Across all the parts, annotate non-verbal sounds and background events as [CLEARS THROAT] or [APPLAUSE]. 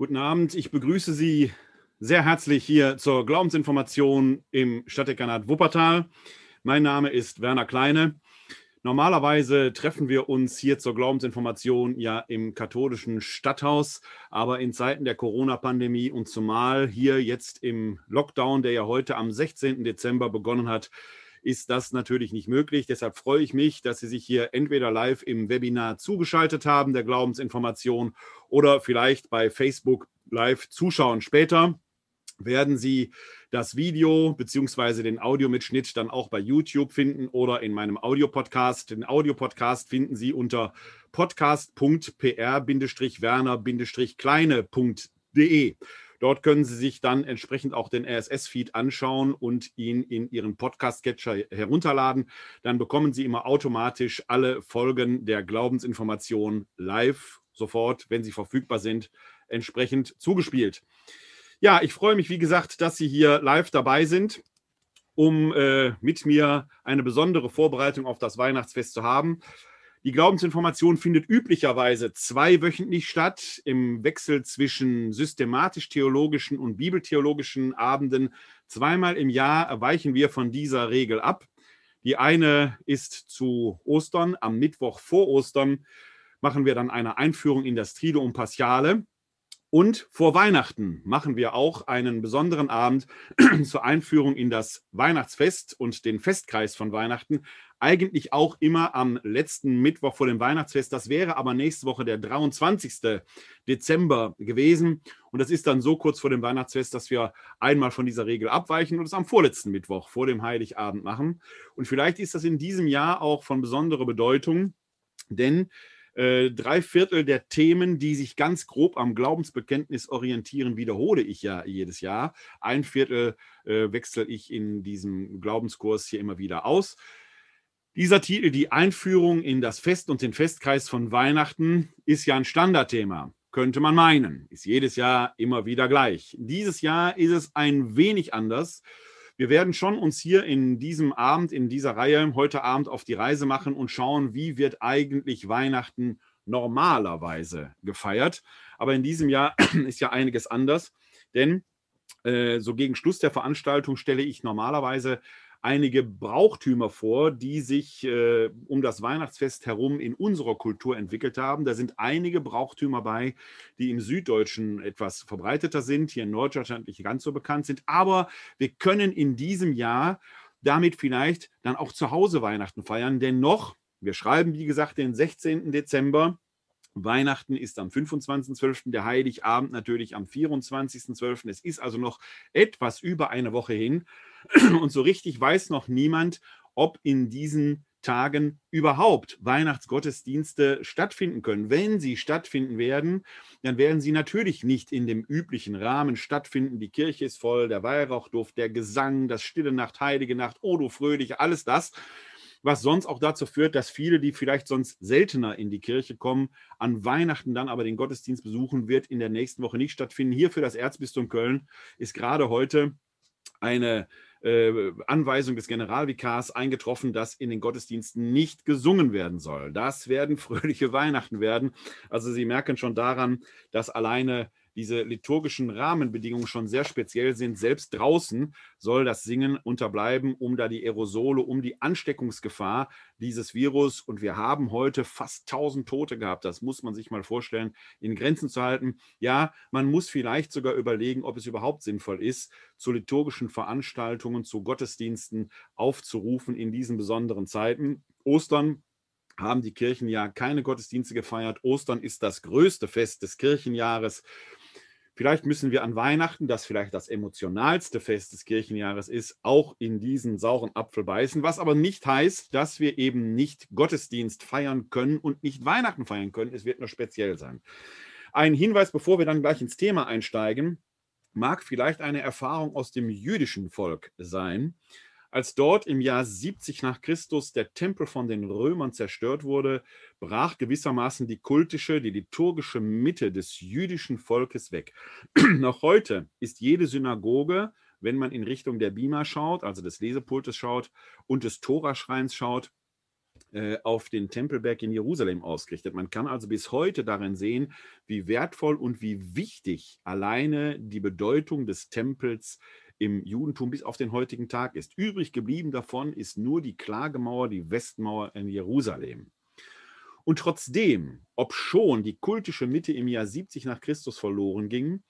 Guten Abend, ich begrüße Sie sehr herzlich hier zur Glaubensinformation im Stadtdekanat Wuppertal. Mein Name ist Werner Kleine. Normalerweise treffen wir uns hier zur Glaubensinformation ja im katholischen Stadthaus, aber in Zeiten der Corona-Pandemie und zumal hier jetzt im Lockdown, der ja heute am 16. Dezember begonnen hat, ist das natürlich nicht möglich. Deshalb freue ich mich, dass Sie sich hier entweder live im Webinar zugeschaltet haben, der Glaubensinformation, oder vielleicht bei Facebook live zuschauen. Später werden Sie das Video bzw. den Audiomitschnitt dann auch bei YouTube finden oder in meinem Audiopodcast. Den Audiopodcast finden Sie unter podcast.pr-werner-kleine.de. Dort können Sie sich dann entsprechend auch den RSS-Feed anschauen und ihn in Ihren Podcast-Catcher herunterladen. Dann bekommen Sie immer automatisch alle Folgen der Glaubensinformation live sofort, wenn sie verfügbar sind, entsprechend zugespielt. Ja, ich freue mich, wie gesagt, dass Sie hier live dabei sind, um äh, mit mir eine besondere Vorbereitung auf das Weihnachtsfest zu haben. Die Glaubensinformation findet üblicherweise zweiwöchentlich statt, im Wechsel zwischen systematisch-theologischen und bibeltheologischen Abenden. Zweimal im Jahr weichen wir von dieser Regel ab. Die eine ist zu Ostern, am Mittwoch vor Ostern machen wir dann eine Einführung in das Triduum Paschale. Und vor Weihnachten machen wir auch einen besonderen Abend [CLEARS THROAT] zur Einführung in das Weihnachtsfest und den Festkreis von Weihnachten. Eigentlich auch immer am letzten Mittwoch vor dem Weihnachtsfest. Das wäre aber nächste Woche der 23. Dezember gewesen. Und das ist dann so kurz vor dem Weihnachtsfest, dass wir einmal von dieser Regel abweichen und es am vorletzten Mittwoch vor dem Heiligabend machen. Und vielleicht ist das in diesem Jahr auch von besonderer Bedeutung, denn äh, drei Viertel der Themen, die sich ganz grob am Glaubensbekenntnis orientieren, wiederhole ich ja jedes Jahr. Ein Viertel äh, wechsle ich in diesem Glaubenskurs hier immer wieder aus. Dieser Titel, die Einführung in das Fest und den Festkreis von Weihnachten, ist ja ein Standardthema, könnte man meinen. Ist jedes Jahr immer wieder gleich. Dieses Jahr ist es ein wenig anders. Wir werden schon uns hier in diesem Abend, in dieser Reihe heute Abend auf die Reise machen und schauen, wie wird eigentlich Weihnachten normalerweise gefeiert. Aber in diesem Jahr [CLEARS THROAT] ist ja einiges anders, denn äh, so gegen Schluss der Veranstaltung stelle ich normalerweise einige Brauchtümer vor, die sich äh, um das Weihnachtsfest herum in unserer Kultur entwickelt haben. Da sind einige Brauchtümer bei, die im Süddeutschen etwas verbreiteter sind, hier in Norddeutschland nicht ganz so bekannt sind. Aber wir können in diesem Jahr damit vielleicht dann auch zu Hause Weihnachten feiern, denn noch, wir schreiben, wie gesagt, den 16. Dezember. Weihnachten ist am 25.12., der Heiligabend natürlich am 24.12. Es ist also noch etwas über eine Woche hin. [CLEARS THROAT] Und so richtig weiß noch niemand, ob in diesen Tagen überhaupt Weihnachtsgottesdienste stattfinden können. Wenn sie stattfinden werden, dann werden sie natürlich nicht in dem üblichen Rahmen stattfinden. Die Kirche ist voll, der Weihrauchduft, der Gesang, das Stille Nacht, Heilige Nacht, O du Fröhliche, alles das, was sonst auch dazu führt, dass viele, die vielleicht sonst seltener in die Kirche kommen, an Weihnachten dann aber den Gottesdienst besuchen, wird in der nächsten Woche nicht stattfinden. Hier für das Erzbistum Köln ist gerade heute eine äh, Anweisung des Generalvikars eingetroffen, dass in den Gottesdiensten nicht gesungen werden soll. Das werden fröhliche [LAUGHS] Weihnachten werden. Also Sie merken schon daran, dass alleine diese liturgischen Rahmenbedingungen schon sehr speziell sind. Selbst draußen soll das Singen unterbleiben, um da die Aerosole, um die Ansteckungsgefahr dieses Virus, und wir haben heute fast 1000 Tote gehabt, das muss man sich mal vorstellen, in Grenzen zu halten. Ja, man muss vielleicht sogar überlegen, ob es überhaupt sinnvoll ist, zu liturgischen Veranstaltungen, zu Gottesdiensten aufzurufen in diesen besonderen Zeiten. Ostern haben die Kirchen ja keine Gottesdienste gefeiert. Ostern ist das größte Fest des Kirchenjahres. Vielleicht müssen wir an Weihnachten, das vielleicht das emotionalste Fest des Kirchenjahres ist, auch in diesen sauren Apfel beißen, was aber nicht heißt, dass wir eben nicht Gottesdienst feiern können und nicht Weihnachten feiern können. Es wird nur speziell sein. Ein Hinweis, bevor wir dann gleich ins Thema einsteigen, mag vielleicht eine Erfahrung aus dem jüdischen Volk sein. Als dort im Jahr 70 nach Christus der Tempel von den Römern zerstört wurde, brach gewissermaßen die kultische, die liturgische Mitte des jüdischen Volkes weg. [CLEARS THROAT] Noch heute ist jede Synagoge, wenn man in Richtung der Bima schaut, also des Lesepultes schaut und des Toraschreins schaut, äh, auf den Tempelberg in Jerusalem ausgerichtet. Man kann also bis heute darin sehen, wie wertvoll und wie wichtig alleine die Bedeutung des Tempels im Judentum bis auf den heutigen Tag ist. Übrig geblieben davon ist nur die Klagemauer, die Westmauer in Jerusalem. Und trotzdem, ob schon die kultische Mitte im Jahr 70 nach Christus verloren ging,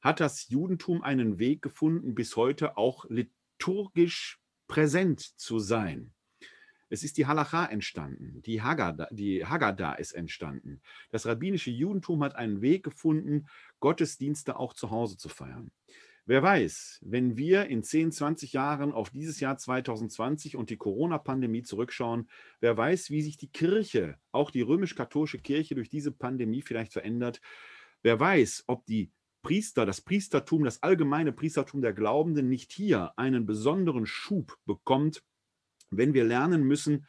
hat das Judentum einen Weg gefunden, bis heute auch liturgisch präsent zu sein. Es ist die Halacha entstanden, die Haggadah, die Haggadah ist entstanden. Das rabbinische Judentum hat einen Weg gefunden, Gottesdienste auch zu Hause zu feiern. Wer weiß, wenn wir in 10, 20 Jahren auf dieses Jahr 2020 und die Corona-Pandemie zurückschauen, wer weiß, wie sich die Kirche, auch die römisch-katholische Kirche durch diese Pandemie vielleicht verändert. Wer weiß, ob die Priester, das Priestertum, das allgemeine Priestertum der Glaubenden nicht hier einen besonderen Schub bekommt, wenn wir lernen müssen,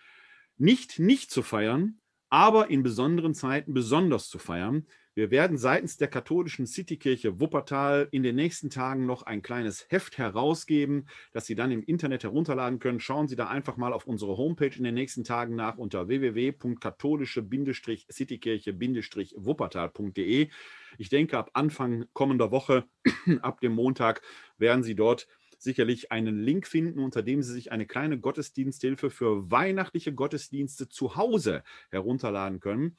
nicht nicht zu feiern, aber in besonderen Zeiten besonders zu feiern. Wir werden seitens der katholischen Citykirche Wuppertal in den nächsten Tagen noch ein kleines Heft herausgeben, das Sie dann im Internet herunterladen können. Schauen Sie da einfach mal auf unsere Homepage in den nächsten Tagen nach unter www.katholische-citykirche-wuppertal.de. Ich denke, ab Anfang kommender Woche, [CLEARS THROAT] ab dem Montag, werden Sie dort sicherlich einen Link finden, unter dem Sie sich eine kleine Gottesdiensthilfe für weihnachtliche Gottesdienste zu Hause herunterladen können.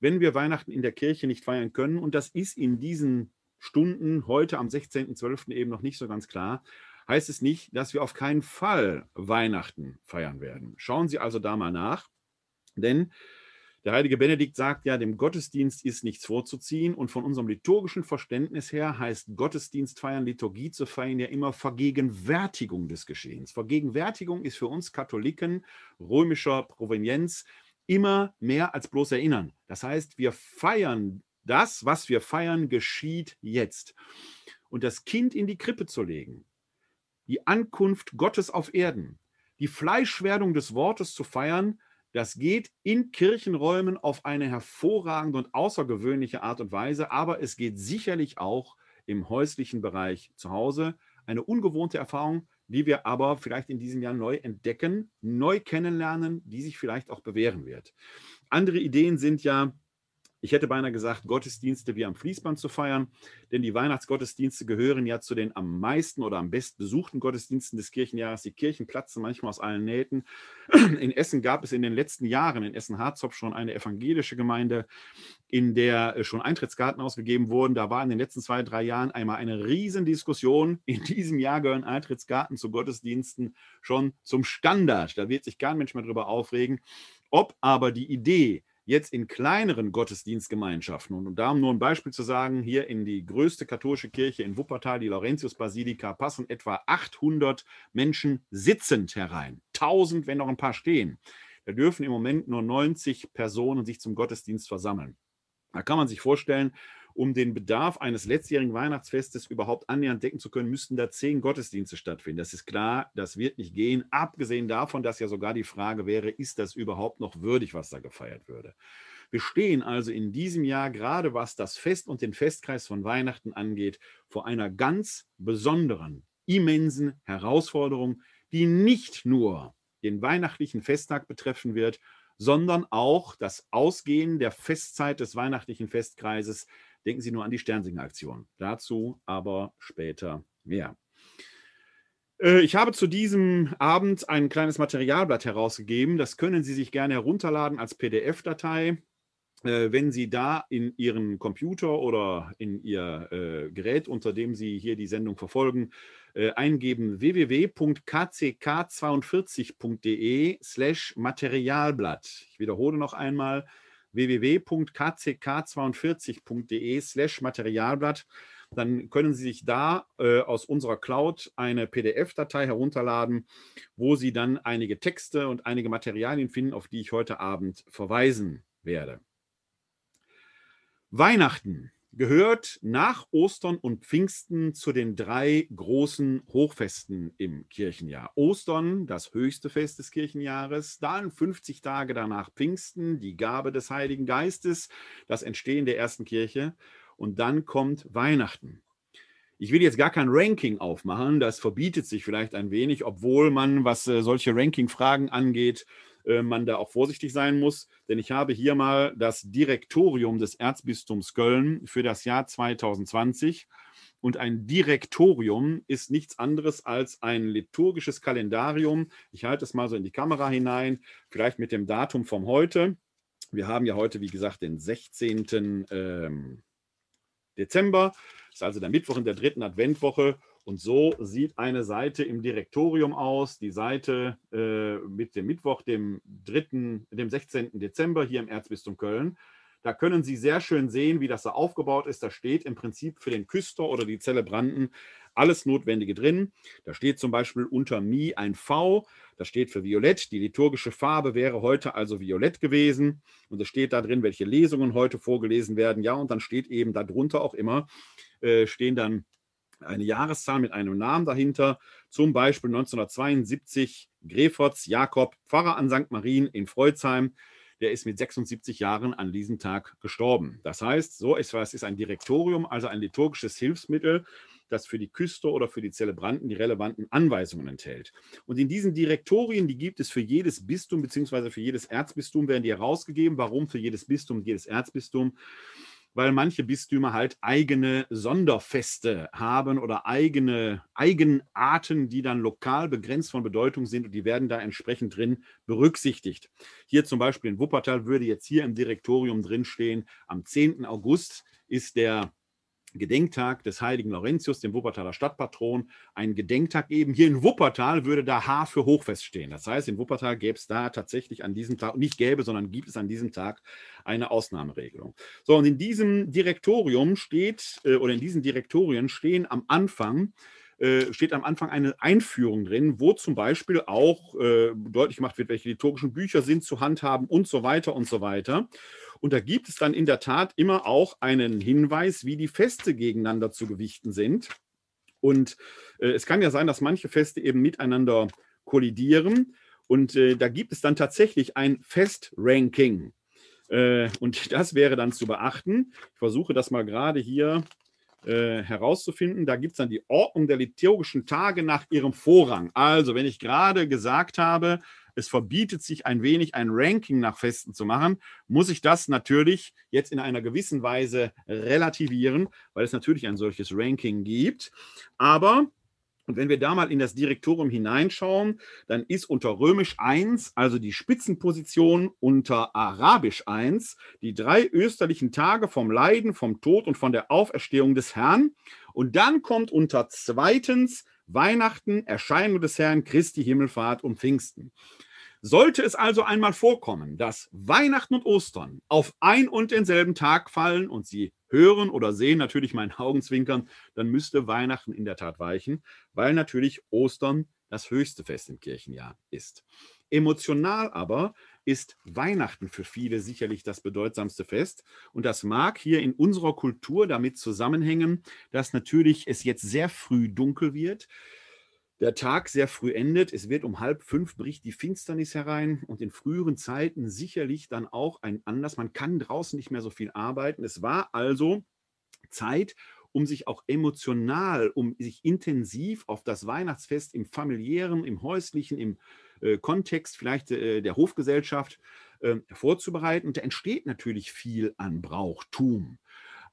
Wenn wir Weihnachten in der Kirche nicht feiern können, und das ist in diesen Stunden heute am 16.12. eben noch nicht so ganz klar, heißt es nicht, dass wir auf keinen Fall Weihnachten feiern werden. Schauen Sie also da mal nach, denn der heilige Benedikt sagt ja, dem Gottesdienst ist nichts vorzuziehen und von unserem liturgischen Verständnis her heißt Gottesdienst feiern, Liturgie zu feiern ja immer Vergegenwärtigung des Geschehens. Vergegenwärtigung ist für uns Katholiken römischer Provenienz immer mehr als bloß erinnern. Das heißt, wir feiern das, was wir feiern, geschieht jetzt. Und das Kind in die Krippe zu legen, die Ankunft Gottes auf Erden, die Fleischwerdung des Wortes zu feiern, das geht in Kirchenräumen auf eine hervorragende und außergewöhnliche Art und Weise, aber es geht sicherlich auch im häuslichen Bereich zu Hause. Eine ungewohnte Erfahrung, die wir aber vielleicht in diesem Jahr neu entdecken, neu kennenlernen, die sich vielleicht auch bewähren wird. Andere Ideen sind ja, ich hätte beinahe gesagt, Gottesdienste wie am Fließband zu feiern, denn die Weihnachtsgottesdienste gehören ja zu den am meisten oder am best besuchten Gottesdiensten des Kirchenjahres. Die Kirchen platzen manchmal aus allen Nähten. [CLEARS THROAT] In Essen gab es in den letzten Jahren in Essen-Harzopf schon eine evangelische Gemeinde, in der äh, schon Eintrittskarten ausgegeben wurden. Da war in den letzten zwei, drei Jahren einmal eine Riesendiskussion. In diesem Jahr gehören Eintrittskarten zu Gottesdiensten schon zum Standard. Da wird sich kein Mensch mehr drüber aufregen. Ob aber die Idee, jetzt in kleineren Gottesdienstgemeinschaften, und um da nur ein Beispiel zu sagen, hier in die größte katholische Kirche in Wuppertal, die Laurentius-Basilika, passen etwa 800 Menschen sitzend herein. 1000, wenn noch ein paar stehen. Da dürfen im Moment nur 90 Personen sich zum Gottesdienst versammeln. Da kann man sich vorstellen, um den Bedarf eines letztjährigen Weihnachtsfestes überhaupt annähernd decken zu können, müssten da zehn Gottesdienste stattfinden. Das ist klar, das wird nicht gehen. Abgesehen davon, dass ja sogar die Frage wäre, ist das überhaupt noch würdig, was da gefeiert würde. Wir stehen also in diesem Jahr, gerade was das Fest und den Festkreis von Weihnachten angeht, vor einer ganz besonderen, immensen Herausforderung, die nicht nur den weihnachtlichen Festtag betreffen wird, sondern auch das Ausgehen der Festzeit des weihnachtlichen Festkreises Denken Sie nur an die Sternsinger-Aktion. Dazu aber später mehr. Äh, ich habe zu diesem Abend ein kleines Materialblatt herausgegeben. Das können Sie sich gerne herunterladen als PDF-Datei. Äh, wenn Sie da in Ihren Computer oder in Ihr äh, Gerät, unter dem Sie hier die Sendung verfolgen, eingeben www.kck42.de slash Materialblatt. Ich wiederhole noch einmal www.kck42.de slash Materialblatt. Dann können Sie sich da äh, aus unserer Cloud eine PDF-Datei herunterladen, wo Sie dann einige Texte und einige Materialien finden, auf die ich heute Abend verweisen werde. Weihnachten gehört nach Ostern und Pfingsten zu den drei großen Hochfesten im Kirchenjahr. Ostern, das höchste Fest des Kirchenjahres, dann 50 Tage danach Pfingsten, die Gabe des Heiligen Geistes, das Entstehen der ersten Kirche und dann kommt Weihnachten. Ich will jetzt gar kein Ranking aufmachen, das verbietet sich vielleicht ein wenig, obwohl man, was äh, solche Ranking-Fragen angeht, äh, man da auch vorsichtig sein muss, denn ich habe hier mal das Direktorium des Erzbistums Köln für das Jahr 2020. Und ein Direktorium ist nichts anderes als ein liturgisches Kalendarium. Ich halte es mal so in die Kamera hinein, vielleicht mit dem Datum vom heute. Wir haben ja heute, wie gesagt, den 16. Ähm, Dezember. Das ist also der Mittwoch in der dritten Adventwoche. Und so sieht eine Seite im Direktorium aus. Die Seite äh, mit dem Mittwoch, dem 3., dem 16. Dezember hier im Erzbistum Köln. Da können Sie sehr schön sehen, wie das da aufgebaut ist. Da steht im Prinzip für den Küster oder die Zelebranten alles Notwendige drin. Da steht zum Beispiel unter Mi ein V, das steht für Violett. Die liturgische Farbe wäre heute also Violett gewesen. Und es steht da drin, welche Lesungen heute vorgelesen werden. Ja, und dann steht eben darunter auch immer, äh, stehen dann eine Jahreszahl mit einem Namen dahinter, zum Beispiel 1972 Greforts Jakob, Pfarrer an St. Marien in Freuzheim, der ist mit 76 Jahren an diesem Tag gestorben. Das heißt, so ist was ist ein Direktorium, also ein liturgisches Hilfsmittel, das für die Küster oder für die Zelebranten die relevanten Anweisungen enthält. Und in diesen Direktorien, die gibt es für jedes Bistum bzw. für jedes Erzbistum, werden die herausgegeben. Warum für jedes Bistum, jedes Erzbistum? Weil manche Bistümer halt eigene Sonderfeste haben oder eigene Eigenarten, die dann lokal begrenzt von Bedeutung sind und die werden da entsprechend drin berücksichtigt. Hier zum Beispiel in Wuppertal würde jetzt hier im Direktorium drinstehen, am 10. August ist der Gedenktag des heiligen Laurentius, dem Wuppertaler Stadtpatron, ein Gedenktag eben. Hier in Wuppertal würde da H für Hochfest stehen. Das heißt, in Wuppertal gäbe es da tatsächlich an diesem Tag, nicht gäbe, sondern gibt es an diesem Tag eine Ausnahmeregelung. So, und in diesem Direktorium steht, äh, oder in diesen Direktorien stehen am Anfang äh, steht am Anfang eine Einführung drin, wo zum Beispiel auch äh, deutlich gemacht wird, welche liturgischen Bücher sind zu handhaben und so weiter und so weiter. Und da gibt es dann in der Tat immer auch einen Hinweis, wie die Feste gegeneinander zu gewichten sind. Und äh, es kann ja sein, dass manche Feste eben miteinander kollidieren. Und äh, da gibt es dann tatsächlich ein Festranking. Äh, und [LAUGHS] das wäre dann zu beachten. Ich versuche das mal gerade hier äh, herauszufinden. Da gibt es dann die Ordnung der liturgischen Tage nach ihrem Vorrang. Also, wenn ich gerade gesagt habe, es verbietet sich ein wenig ein Ranking nach Festen zu machen, muss ich das natürlich jetzt in einer gewissen Weise relativieren, weil es natürlich ein solches Ranking gibt. Aber und wenn wir da mal in das Direktorium hineinschauen, dann ist unter Römisch 1, also die Spitzenposition, unter Arabisch 1, die drei österlichen Tage vom Leiden, vom Tod und von der Auferstehung des Herrn. Und dann kommt unter zweitens Weihnachten, Erscheinung des Herrn, Christi Himmelfahrt und Pfingsten. Sollte es also einmal vorkommen, dass Weihnachten und Ostern auf ein und denselben Tag fallen und Sie hören oder sehen natürlich meinen Augenzwinkern, dann müsste Weihnachten in der Tat weichen, weil natürlich Ostern das höchste Fest im Kirchenjahr ist. Emotional aber ist Weihnachten für viele sicherlich das bedeutsamste Fest. Und das mag hier in unserer Kultur damit zusammenhängen, dass natürlich es jetzt sehr früh dunkel wird der Tag sehr früh endet. Es wird um halb fünf bricht die Finsternis herein und in früheren Zeiten sicherlich dann auch ein Anlass. Man kann draußen nicht mehr so viel arbeiten. Es war also Zeit, um sich auch emotional, um sich intensiv auf das Weihnachtsfest im familiären, im häuslichen, im äh, Kontext vielleicht äh, der Hofgesellschaft äh, vorzubereiten. Und da entsteht natürlich viel an Brauchtum.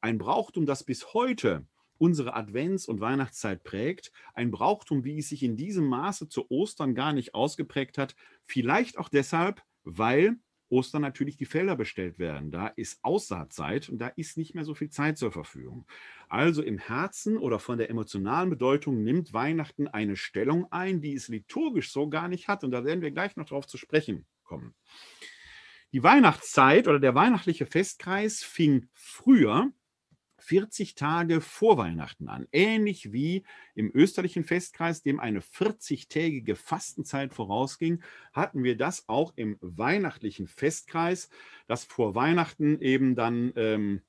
Ein Brauchtum, das bis heute unsere Advents- und Weihnachtszeit prägt. Ein Brauchtum, wie es sich in diesem Maße zu Ostern gar nicht ausgeprägt hat. Vielleicht auch deshalb, weil Ostern natürlich die Felder bestellt werden. Da ist Aussaatzeit und da ist nicht mehr so viel Zeit zur Verfügung. Also im Herzen oder von der emotionalen Bedeutung nimmt Weihnachten eine Stellung ein, die es liturgisch so gar nicht hat. Und da werden wir gleich noch darauf zu sprechen kommen. Die Weihnachtszeit oder der weihnachtliche Festkreis fing früher 40 Tage vor Weihnachten an. Ähnlich wie im österlichen Festkreis, dem eine 40-tägige Fastenzeit vorausging, hatten wir das auch im weihnachtlichen Festkreis, dass vor Weihnachten eben dann ähm,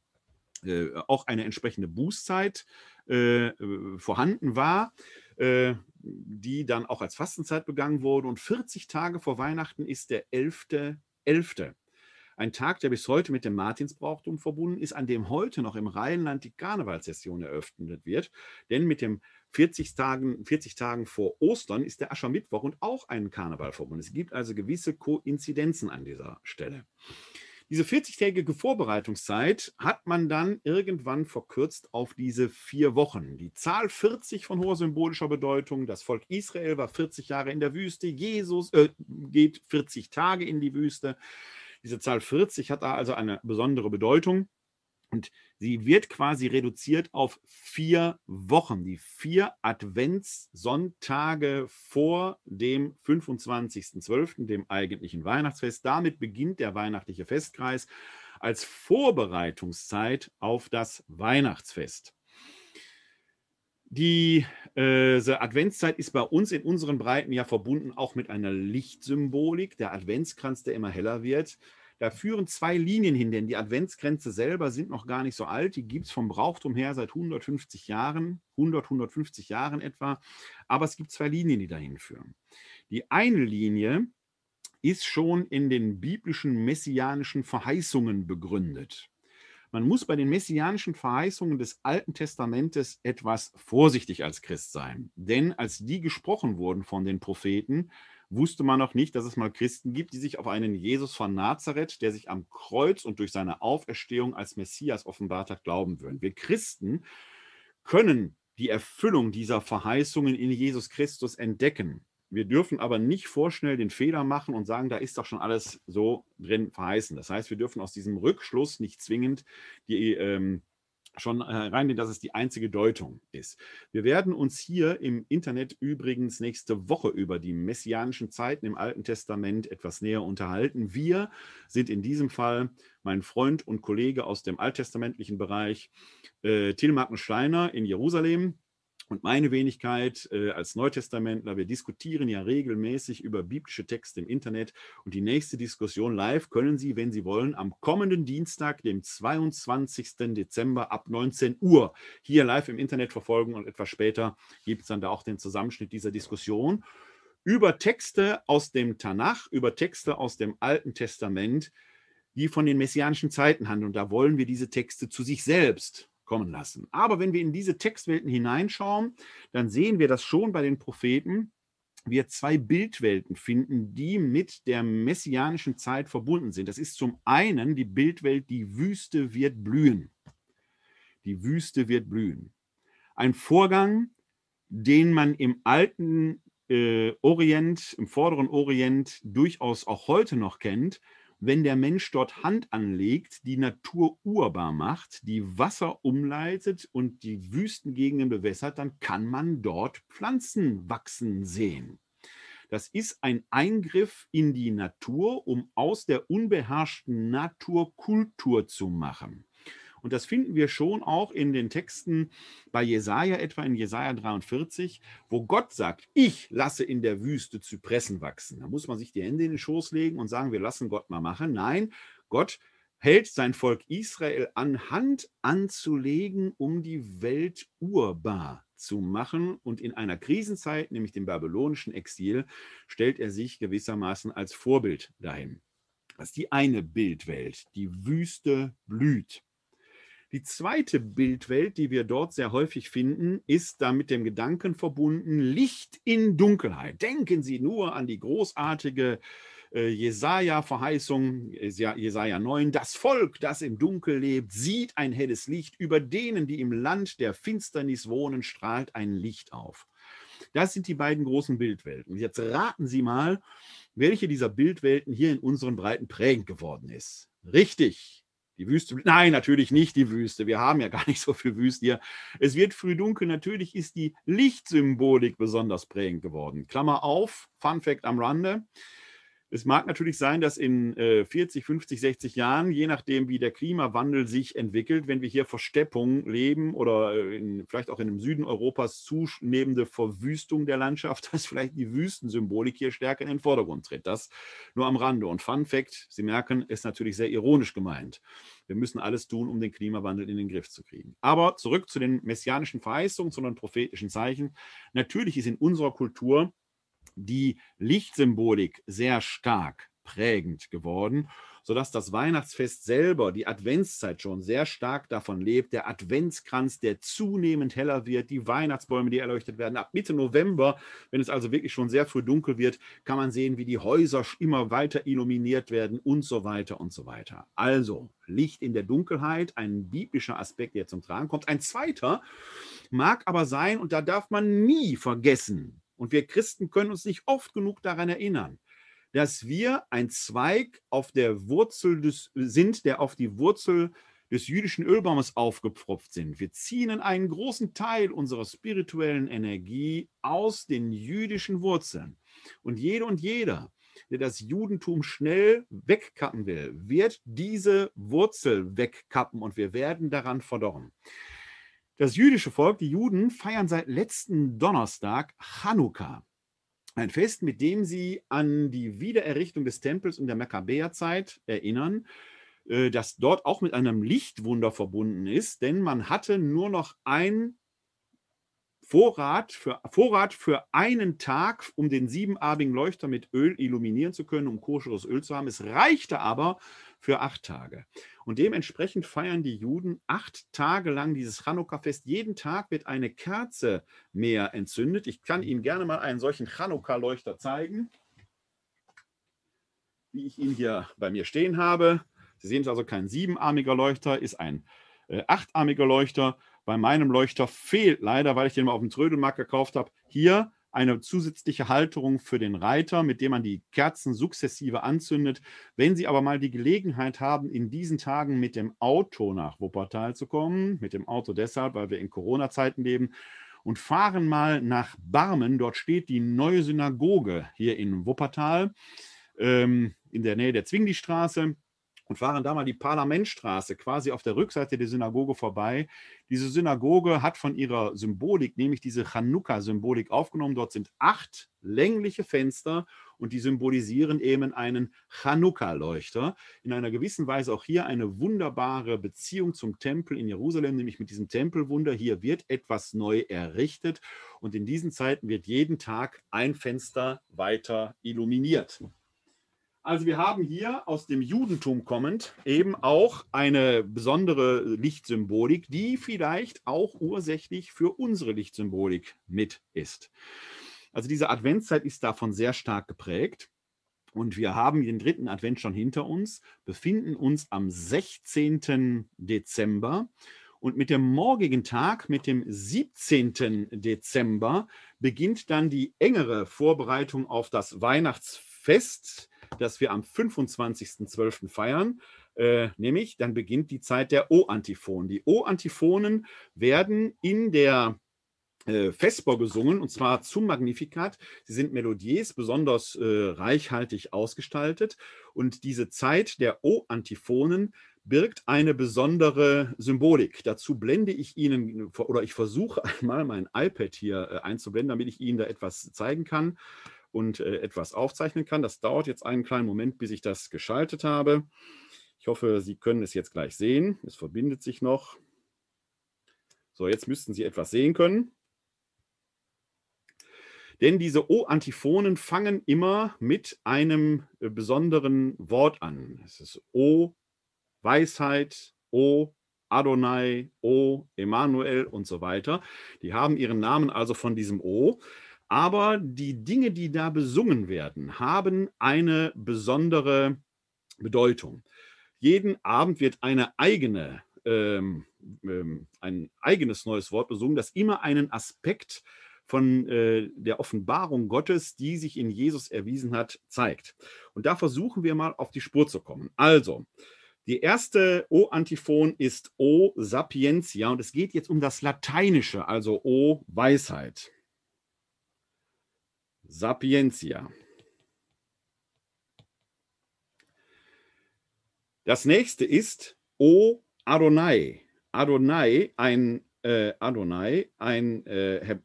äh, auch eine entsprechende Bußzeit äh, vorhanden war, äh, die dann auch als Fastenzeit begangen wurde. Und 40 Tage vor Weihnachten ist der 11.11. 11. ein Tag, der bis heute mit dem Martinsbrauchtum verbunden ist, an dem heute noch im Rheinland die Karnevalssession eröffnet wird. Denn mit dem 40 Tagen, 40 Tagen vor Ostern ist der Aschermittwoch und auch ein Karneval verbunden. Es gibt also gewisse Koinzidenzen an dieser Stelle. Diese 40-tägige Vorbereitungszeit hat man dann irgendwann verkürzt auf diese vier Wochen. Die Zahl 40 von hoher symbolischer Bedeutung. Das Volk Israel war 40 Jahre in der Wüste. Jesus äh, geht 40 Tage in die Wüste. Diese Zahl 40 hat da also eine besondere Bedeutung. Und sie wird quasi reduziert auf vier Wochen, die vier Adventssonntage vor dem 25.12., dem eigentlichen Weihnachtsfest. Damit beginnt der weihnachtliche Festkreis als Vorbereitungszeit auf das Weihnachtsfest. Die äh, Adventszeit ist bei uns in unseren Breiten ja verbunden auch mit einer Lichtsymbolik. Der Adventskranz, der immer heller wird, da führen zwei Linien hin, denn die Adventsgrenze selber sind noch gar nicht so alt. Die gibt es vom Brauchtum her seit 150 Jahren, 100, 150 Jahren etwa. Aber es gibt zwei Linien, die dahin führen. Die eine Linie ist schon in den biblischen messianischen Verheißungen begründet. Man muss bei den messianischen Verheißungen des Alten Testamentes etwas vorsichtig als Christ sein. Denn als die gesprochen wurden von den Propheten, wusste man noch nicht, dass es mal Christen gibt, die sich auf einen Jesus von Nazareth, der sich am Kreuz und durch seine Auferstehung als Messias offenbart hat, glauben würden. Wir Christen können die Erfüllung dieser Verheißungen in Jesus Christus entdecken. Wir dürfen aber nicht vorschnell den Fehler machen und sagen, da ist doch schon alles so drin verheißen. Das heißt, wir dürfen aus diesem Rückschluss nicht zwingend die ähm, schon äh, reinnehmen, dass es die einzige Deutung ist. Wir werden uns hier im Internet übrigens nächste Woche über die messianischen Zeiten im Alten Testament etwas näher unterhalten. Wir sind in diesem Fall mein Freund und Kollege aus dem alttestamentlichen Bereich, äh, Magnus Steiner in Jerusalem und meine Wenigkeit äh, als Neutestamentler, wir diskutieren ja regelmäßig über biblische Texte im Internet und die nächste Diskussion live können Sie, wenn Sie wollen, am kommenden Dienstag, dem 22. Dezember ab 19 Uhr hier live im Internet verfolgen und etwas später gibt es dann da auch den Zusammenschnitt dieser Diskussion über Texte aus dem Tanach, über Texte aus dem Alten Testament, die von den messianischen Zeiten handeln. Und da wollen wir diese Texte zu sich selbst kommen lassen. Aber wenn wir in diese Textwelten hineinschauen, dann sehen wir das schon bei den Propheten, wir zwei Bildwelten finden, die mit der messianischen Zeit verbunden sind. Das ist zum einen die Bildwelt, die Wüste wird blühen. Die Wüste wird blühen. Ein Vorgang, den man im alten äh, Orient, im vorderen Orient durchaus auch heute noch kennt, wenn der Mensch dort Hand anlegt, die Natur urbar macht, die Wasser umleitet und die Wüstengegenden bewässert, dann kann man dort Pflanzen wachsen sehen. Das ist ein Eingriff in die Natur, um aus der unbeherrschten Natur Kultur zu machen. Und das finden wir schon auch in den Texten bei Jesaja, etwa in Jesaja 43, wo Gott sagt: Ich lasse in der Wüste Zypressen wachsen. Da muss man sich die Hände in den Schoß legen und sagen: Wir lassen Gott mal machen. Nein, Gott hält sein Volk Israel an, Hand anzulegen, um die Welt urbar zu machen. Und in einer Krisenzeit, nämlich dem babylonischen Exil, stellt er sich gewissermaßen als Vorbild dahin. Das ist die eine Bildwelt. Die Wüste blüht. Die zweite Bildwelt, die wir dort sehr häufig finden, ist da mit dem Gedanken verbunden, Licht in Dunkelheit. Denken Sie nur an die großartige äh, Jesaja-Verheißung, Jesaja 9. Das Volk, das im Dunkel lebt, sieht ein helles Licht. Über denen, die im Land der Finsternis wohnen, strahlt ein Licht auf. Das sind die beiden großen Bildwelten. Jetzt raten Sie mal, welche dieser Bildwelten hier in unseren Breiten prägend geworden ist. Richtig, die Wüste, nein, natürlich nicht die Wüste. Wir haben ja gar nicht so viel Wüste hier. Es wird früh dunkel. Natürlich ist die Lichtsymbolik besonders prägend geworden. Klammer auf, Fun Fact am Rande. Es mag natürlich sein, dass in äh, 40, 50, 60 Jahren, je nachdem, wie der Klimawandel sich entwickelt, wenn wir hier Versteppung leben oder äh, in, vielleicht auch in dem Süden Europas zunehmende Verwüstung der Landschaft, dass vielleicht die Wüstensymbolik hier stärker in den Vordergrund tritt. Das nur am Rande. Und Fun Fact, Sie merken, ist natürlich sehr ironisch gemeint. Wir müssen alles tun, um den Klimawandel in den Griff zu kriegen. Aber zurück zu den messianischen Verheißungen, den prophetischen Zeichen. Natürlich ist in unserer Kultur die Lichtsymbolik sehr stark prägend geworden, sodass das Weihnachtsfest selber, die Adventszeit schon sehr stark davon lebt. Der Adventskranz, der zunehmend heller wird, die Weihnachtsbäume, die erleuchtet werden. Ab Mitte November, wenn es also wirklich schon sehr früh dunkel wird, kann man sehen, wie die Häuser immer weiter illuminiert werden und so weiter und so weiter. Also Licht in der Dunkelheit, ein biblischer Aspekt, der zum Tragen kommt. Ein zweiter mag aber sein, und da darf man nie vergessen, und wir Christen können uns nicht oft genug daran erinnern, dass wir ein Zweig auf der Wurzel des, sind, der auf die Wurzel des jüdischen Ölbaumes aufgepfropft sind. Wir ziehen einen großen Teil unserer spirituellen Energie aus den jüdischen Wurzeln. Und jede und jeder, der das Judentum schnell wegkappen will, wird diese Wurzel wegkappen und wir werden daran verdorren. Das jüdische Volk, die Juden, feiern seit letzten Donnerstag Chanukka. Ein Fest, mit dem sie an die Wiedererrichtung des Tempels in der Makkabäerzeit erinnern, äh, das dort auch mit einem Lichtwunder verbunden ist, denn man hatte nur noch ein Vorrat für, Vorrat für einen Tag, um den siebenarbigen Leuchter mit Öl illuminieren zu können, um koscheres Öl zu haben. Es reichte aber für acht Tage. Und dementsprechend feiern die Juden acht Tage lang dieses Chanukka-Fest. Jeden Tag wird eine Kerze mehr entzündet. Ich kann Ihnen gerne mal einen solchen Chanukka-Leuchter zeigen, wie ich ihn hier bei mir stehen habe. Sie sehen es also kein siebenarmiger Leuchter, ist ein äh, achtarmiger Leuchter. Bei meinem Leuchter fehlt leider, weil ich den mal auf dem Trödelmarkt gekauft habe, hier eine zusätzliche Halterung für den Reiter, mit dem man die Kerzen sukzessive anzündet. Wenn Sie aber mal die Gelegenheit haben, in diesen Tagen mit dem Auto nach Wuppertal zu kommen, mit dem Auto deshalb, weil wir in Corona-Zeiten leben, und fahren mal nach Barmen. Dort steht die neue Synagoge hier in Wuppertal, ähm, in der Nähe der Zwinglistraße und fahren da mal die Parlamentstraße quasi auf der Rückseite der Synagoge vorbei. Diese Synagoge hat von ihrer Symbolik, nämlich diese Chanukka-Symbolik aufgenommen. Dort sind acht längliche Fenster und die symbolisieren eben einen Chanukka-Leuchter. In einer gewissen Weise auch hier eine wunderbare Beziehung zum Tempel in Jerusalem, nämlich mit diesem Tempelwunder. Hier wird etwas neu errichtet und in diesen Zeiten wird jeden Tag ein Fenster weiter illuminiert. Also wir haben hier aus dem Judentum kommend eben auch eine besondere Lichtsymbolik, die vielleicht auch ursächlich für unsere Lichtsymbolik mit ist. Also diese Adventszeit ist davon sehr stark geprägt. Und wir haben den dritten Advent schon hinter uns, befinden uns am 16. Dezember. Und mit dem morgigen Tag, mit dem 17. Dezember, beginnt dann die engere Vorbereitung auf das Weihnachtsfest das wir am 25.12. feiern. Äh, nämlich dann beginnt die Zeit der O-Antiphonen. Die O-Antiphonen werden in der äh, Vesper gesungen und zwar zum Magnificat. Sie sind Melodies besonders äh, reichhaltig ausgestaltet und diese Zeit der O-Antiphonen birgt eine besondere Symbolik. Dazu blende ich Ihnen oder ich versuche einmal mein iPad hier äh, einzublenden, damit ich Ihnen da etwas zeigen kann und äh, etwas aufzeichnen kann. Das dauert jetzt einen kleinen Moment, bis ich das geschaltet habe. Ich hoffe, Sie können es jetzt gleich sehen. Es verbindet sich noch. So, jetzt müssten Sie etwas sehen können. Denn diese O-Antiphonen fangen immer mit einem äh, besonderen Wort an. Es ist O, Weisheit, O, Adonai, O, Emanuel und so weiter. Die haben ihren Namen also von diesem O. Aber die Dinge, die da besungen werden, haben eine besondere Bedeutung. Jeden Abend wird eine eigene, ähm, ähm, ein eigenes neues Wort besungen, das immer einen Aspekt von äh, der Offenbarung Gottes, die sich in Jesus erwiesen hat, zeigt. Und da versuchen wir mal auf die Spur zu kommen. Also, die erste O-Antiphon ist O Sapientia und es geht jetzt um das Lateinische, also O Weisheit. Sapientia. Das nächste ist O Adonai. Adonai, ein äh, Adonai, ein äh,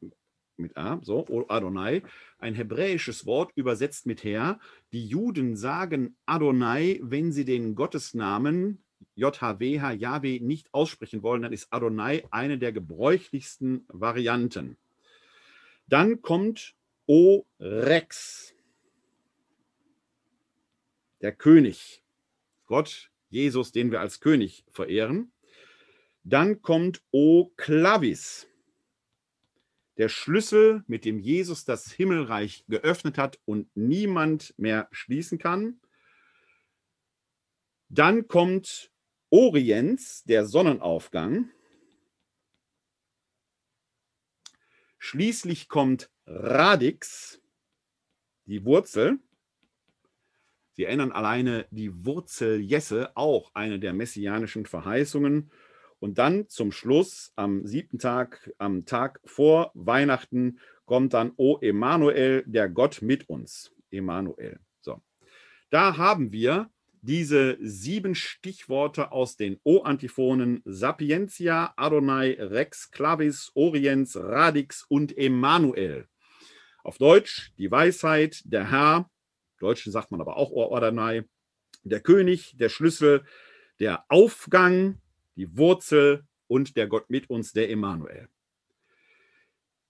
mit A, so, O Adonai, ein hebräisches Wort übersetzt mit Herr. Die Juden sagen Adonai, wenn sie den Gottesnamen JHWH, Yahweh, nicht aussprechen wollen, dann ist Adonai eine der gebräuchlichsten Varianten. Dann kommt O Rex, der König. Gott, Jesus, den wir als König verehren. Dann kommt O Clavis, der Schlüssel, mit dem Jesus das Himmelreich geöffnet hat und niemand mehr schließen kann. Dann kommt Orients, der Sonnenaufgang. Schließlich kommt Radix, die Wurzel. Sie erinnern alleine die Wurzel Jesse, auch eine der messianischen Verheißungen. Und dann zum Schluss, am siebten Tag, am Tag vor Weihnachten, kommt dann O Emanuel, der Gott mit uns. Emanuel. So. Da haben wir diese sieben Stichworte aus den O-Antiphonen Sapientia, Adonai, Rex, Clavis, Oriens, Radix und Emanuel. Auf Deutsch die Weisheit, der Herr, Deutschen sagt man aber auch Adonai, der König, der Schlüssel, der Aufgang, die Wurzel und der Gott mit uns, der Emanuel.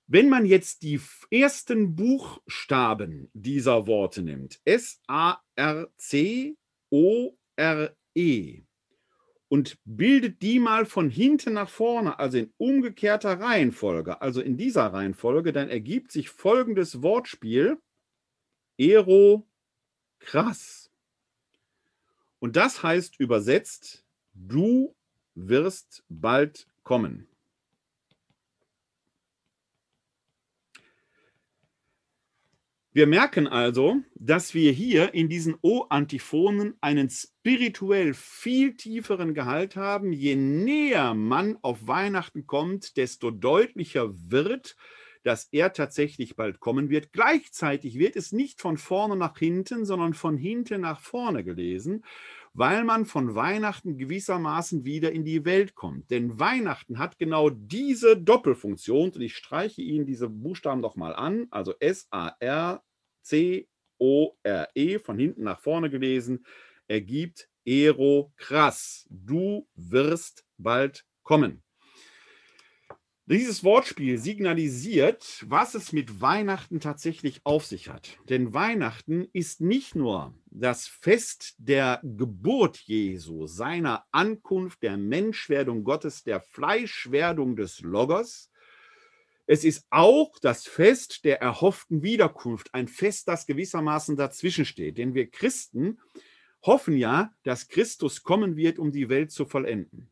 Wenn man jetzt die ersten Buchstaben dieser Worte nimmt, S-A-R-C, O-R-E und bildet die mal von hinten nach vorne, also in umgekehrter Reihenfolge, also in dieser Reihenfolge, dann ergibt sich folgendes Wortspiel: Ero krass. Und das heißt übersetzt, du wirst bald kommen. Wir merken also, dass wir hier in diesen O-Antiphonen einen spirituell viel tieferen Gehalt haben. Je näher man auf Weihnachten kommt, desto deutlicher wird, dass er tatsächlich bald kommen wird. Gleichzeitig wird es nicht von vorne nach hinten, sondern von hinten nach vorne gelesen, weil man von Weihnachten gewissermaßen wieder in die Welt kommt. Denn Weihnachten hat genau diese Doppelfunktion und ich streiche Ihnen diese Buchstaben doch mal an, also S-A-R-C-O-R-E von hinten nach vorne gelesen, ergibt Ero krass. Du wirst bald kommen. Dieses Wortspiel signalisiert, was es mit Weihnachten tatsächlich auf sich hat. Denn Weihnachten ist nicht nur das Fest der Geburt Jesu, seiner Ankunft, der Menschwerdung Gottes, der Fleischwerdung des Logos. Es ist auch das Fest der erhofften Wiederkunft, ein Fest, das gewissermaßen dazwischen steht. Denn wir Christen hoffen ja, dass Christus kommen wird, um die Welt zu vollenden.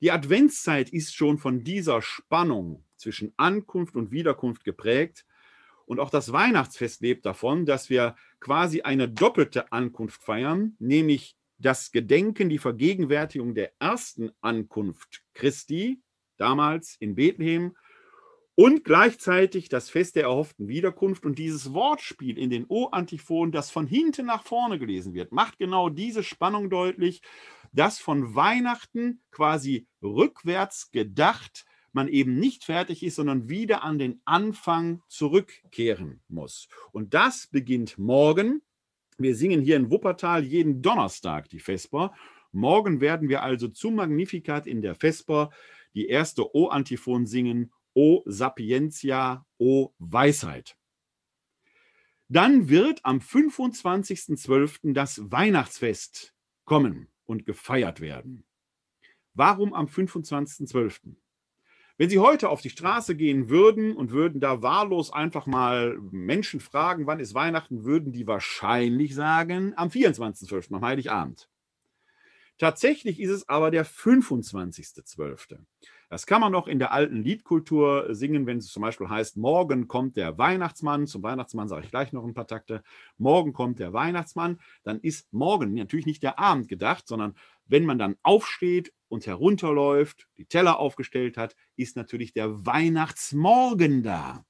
Die Adventszeit ist schon von dieser Spannung zwischen Ankunft und Wiederkunft geprägt. Und auch das Weihnachtsfest lebt davon, dass wir quasi eine doppelte Ankunft feiern, nämlich das Gedenken, die Vergegenwärtigung der ersten Ankunft Christi, damals in Bethlehem, und gleichzeitig das Fest der erhofften Wiederkunft. Und dieses Wortspiel in den O-Antiphonen, das von hinten nach vorne gelesen wird, macht genau diese Spannung deutlich dass von Weihnachten quasi rückwärts gedacht man eben nicht fertig ist, sondern wieder an den Anfang zurückkehren muss. Und das beginnt morgen. Wir singen hier in Wuppertal jeden Donnerstag die Vesper. Morgen werden wir also zum Magnificat in der Vesper die erste O-Antiphon singen. O Sapientia, O Weisheit. Dann wird am 25.12. das Weihnachtsfest kommen und gefeiert werden. Warum am 25.12.? Wenn Sie heute auf die Straße gehen würden und würden da wahllos einfach mal Menschen fragen, wann ist Weihnachten, würden die wahrscheinlich sagen, am 24.12., am Heiligabend. Tatsächlich ist es aber der 25.12. Das kann man noch in der alten Liedkultur singen, wenn es zum Beispiel heißt, morgen kommt der Weihnachtsmann. Zum Weihnachtsmann sage ich gleich noch ein paar Takte. Morgen kommt der Weihnachtsmann. Dann ist morgen natürlich nicht der Abend gedacht, sondern wenn man dann aufsteht und herunterläuft, die Teller aufgestellt hat, ist natürlich der Weihnachtsmorgen da.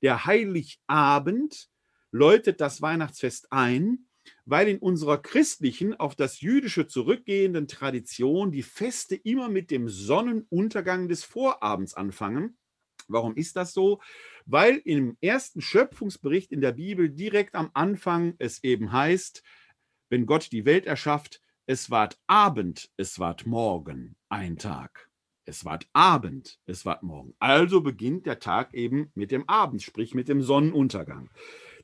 Der Heiligabend läutet das Weihnachtsfest ein weil in unserer christlichen, auf das jüdische zurückgehenden Tradition die Feste immer mit dem Sonnenuntergang des Vorabends anfangen. Warum ist das so? Weil im ersten Schöpfungsbericht in der Bibel direkt am Anfang es eben heißt, wenn Gott die Welt erschafft, es ward Abend, es ward Morgen, ein Tag. Es ward Abend, es ward Morgen. Also beginnt der Tag eben mit dem Abend, sprich mit dem Sonnenuntergang.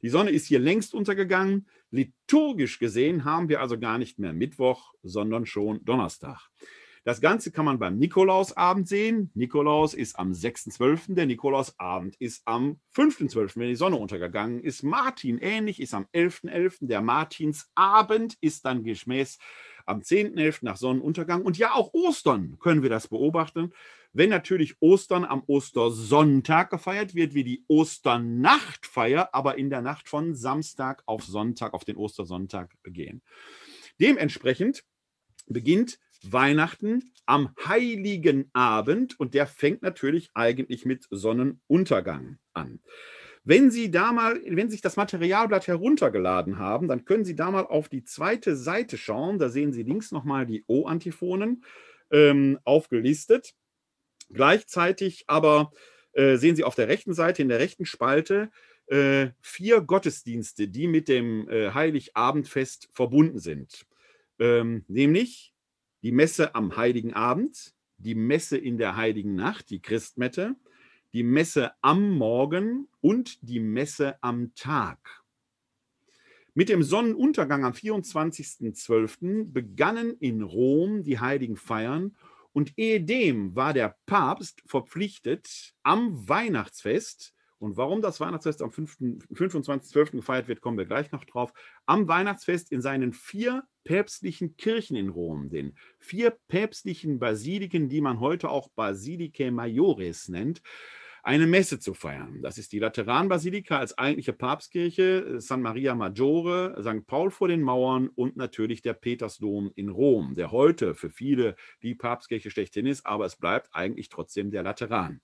Die Sonne ist hier längst untergegangen. Liturgisch gesehen haben wir also gar nicht mehr Mittwoch, sondern schon Donnerstag. Das Ganze kann man beim Nikolausabend sehen. Nikolaus ist am 6.12., der Nikolausabend ist am 5.12., wenn die Sonne untergegangen ist. Martin ähnlich ist am 11.11., .11. der Martinsabend ist dann geschmäß am 10.11. nach Sonnenuntergang. Und ja, auch Ostern können wir das beobachten. Wenn natürlich Ostern am Ostersonntag gefeiert wird, wie die Osternachtfeier, aber in der Nacht von Samstag auf Sonntag, auf den Ostersonntag begehen. Dementsprechend beginnt Weihnachten am heiligen Abend und der fängt natürlich eigentlich mit Sonnenuntergang an. Wenn Sie da mal, wenn Sie sich das Materialblatt heruntergeladen haben, dann können Sie da mal auf die zweite Seite schauen. Da sehen Sie links nochmal die O-Antiphonen ähm, aufgelistet. Gleichzeitig aber äh, sehen Sie auf der rechten Seite, in der rechten Spalte, äh, vier Gottesdienste, die mit dem äh, Heiligabendfest verbunden sind. Ähm, nämlich die Messe am Heiligen Abend, die Messe in der Heiligen Nacht, die Christmette, die Messe am Morgen und die Messe am Tag. Mit dem Sonnenuntergang am 24.12. begannen in Rom die heiligen Feiern und ehedem war der Papst verpflichtet, am Weihnachtsfest und warum das Weihnachtsfest am 25.12. gefeiert wird, kommen wir gleich noch drauf. Am Weihnachtsfest in seinen vier päpstlichen Kirchen in Rom, den vier päpstlichen Basiliken, die man heute auch Basilicae Majores nennt, eine Messe zu feiern. Das ist die Lateranbasilika als eigentliche Papstkirche, San Maria Maggiore, St. Paul vor den Mauern und natürlich der Petersdom in Rom, der heute für viele die Papstkirche schlechthin ist, aber es bleibt eigentlich trotzdem der Lateran.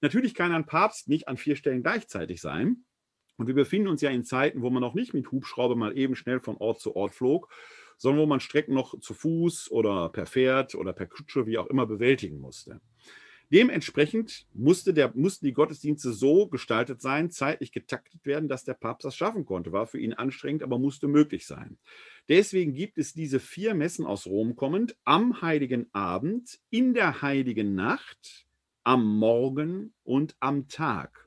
Natürlich kann ein Papst nicht an vier Stellen gleichzeitig sein. Und wir befinden uns ja in Zeiten, wo man noch nicht mit Hubschrauber mal eben schnell von Ort zu Ort flog, sondern wo man Strecken noch zu Fuß oder per Pferd oder per Kutsche, wie auch immer, bewältigen musste. Dementsprechend musste der, mussten die Gottesdienste so gestaltet sein, zeitlich getaktet werden, dass der Papst das schaffen konnte. War für ihn anstrengend, aber musste möglich sein. Deswegen gibt es diese vier Messen aus Rom kommend am Heiligen Abend, in der Heiligen Nacht, am Morgen und am Tag.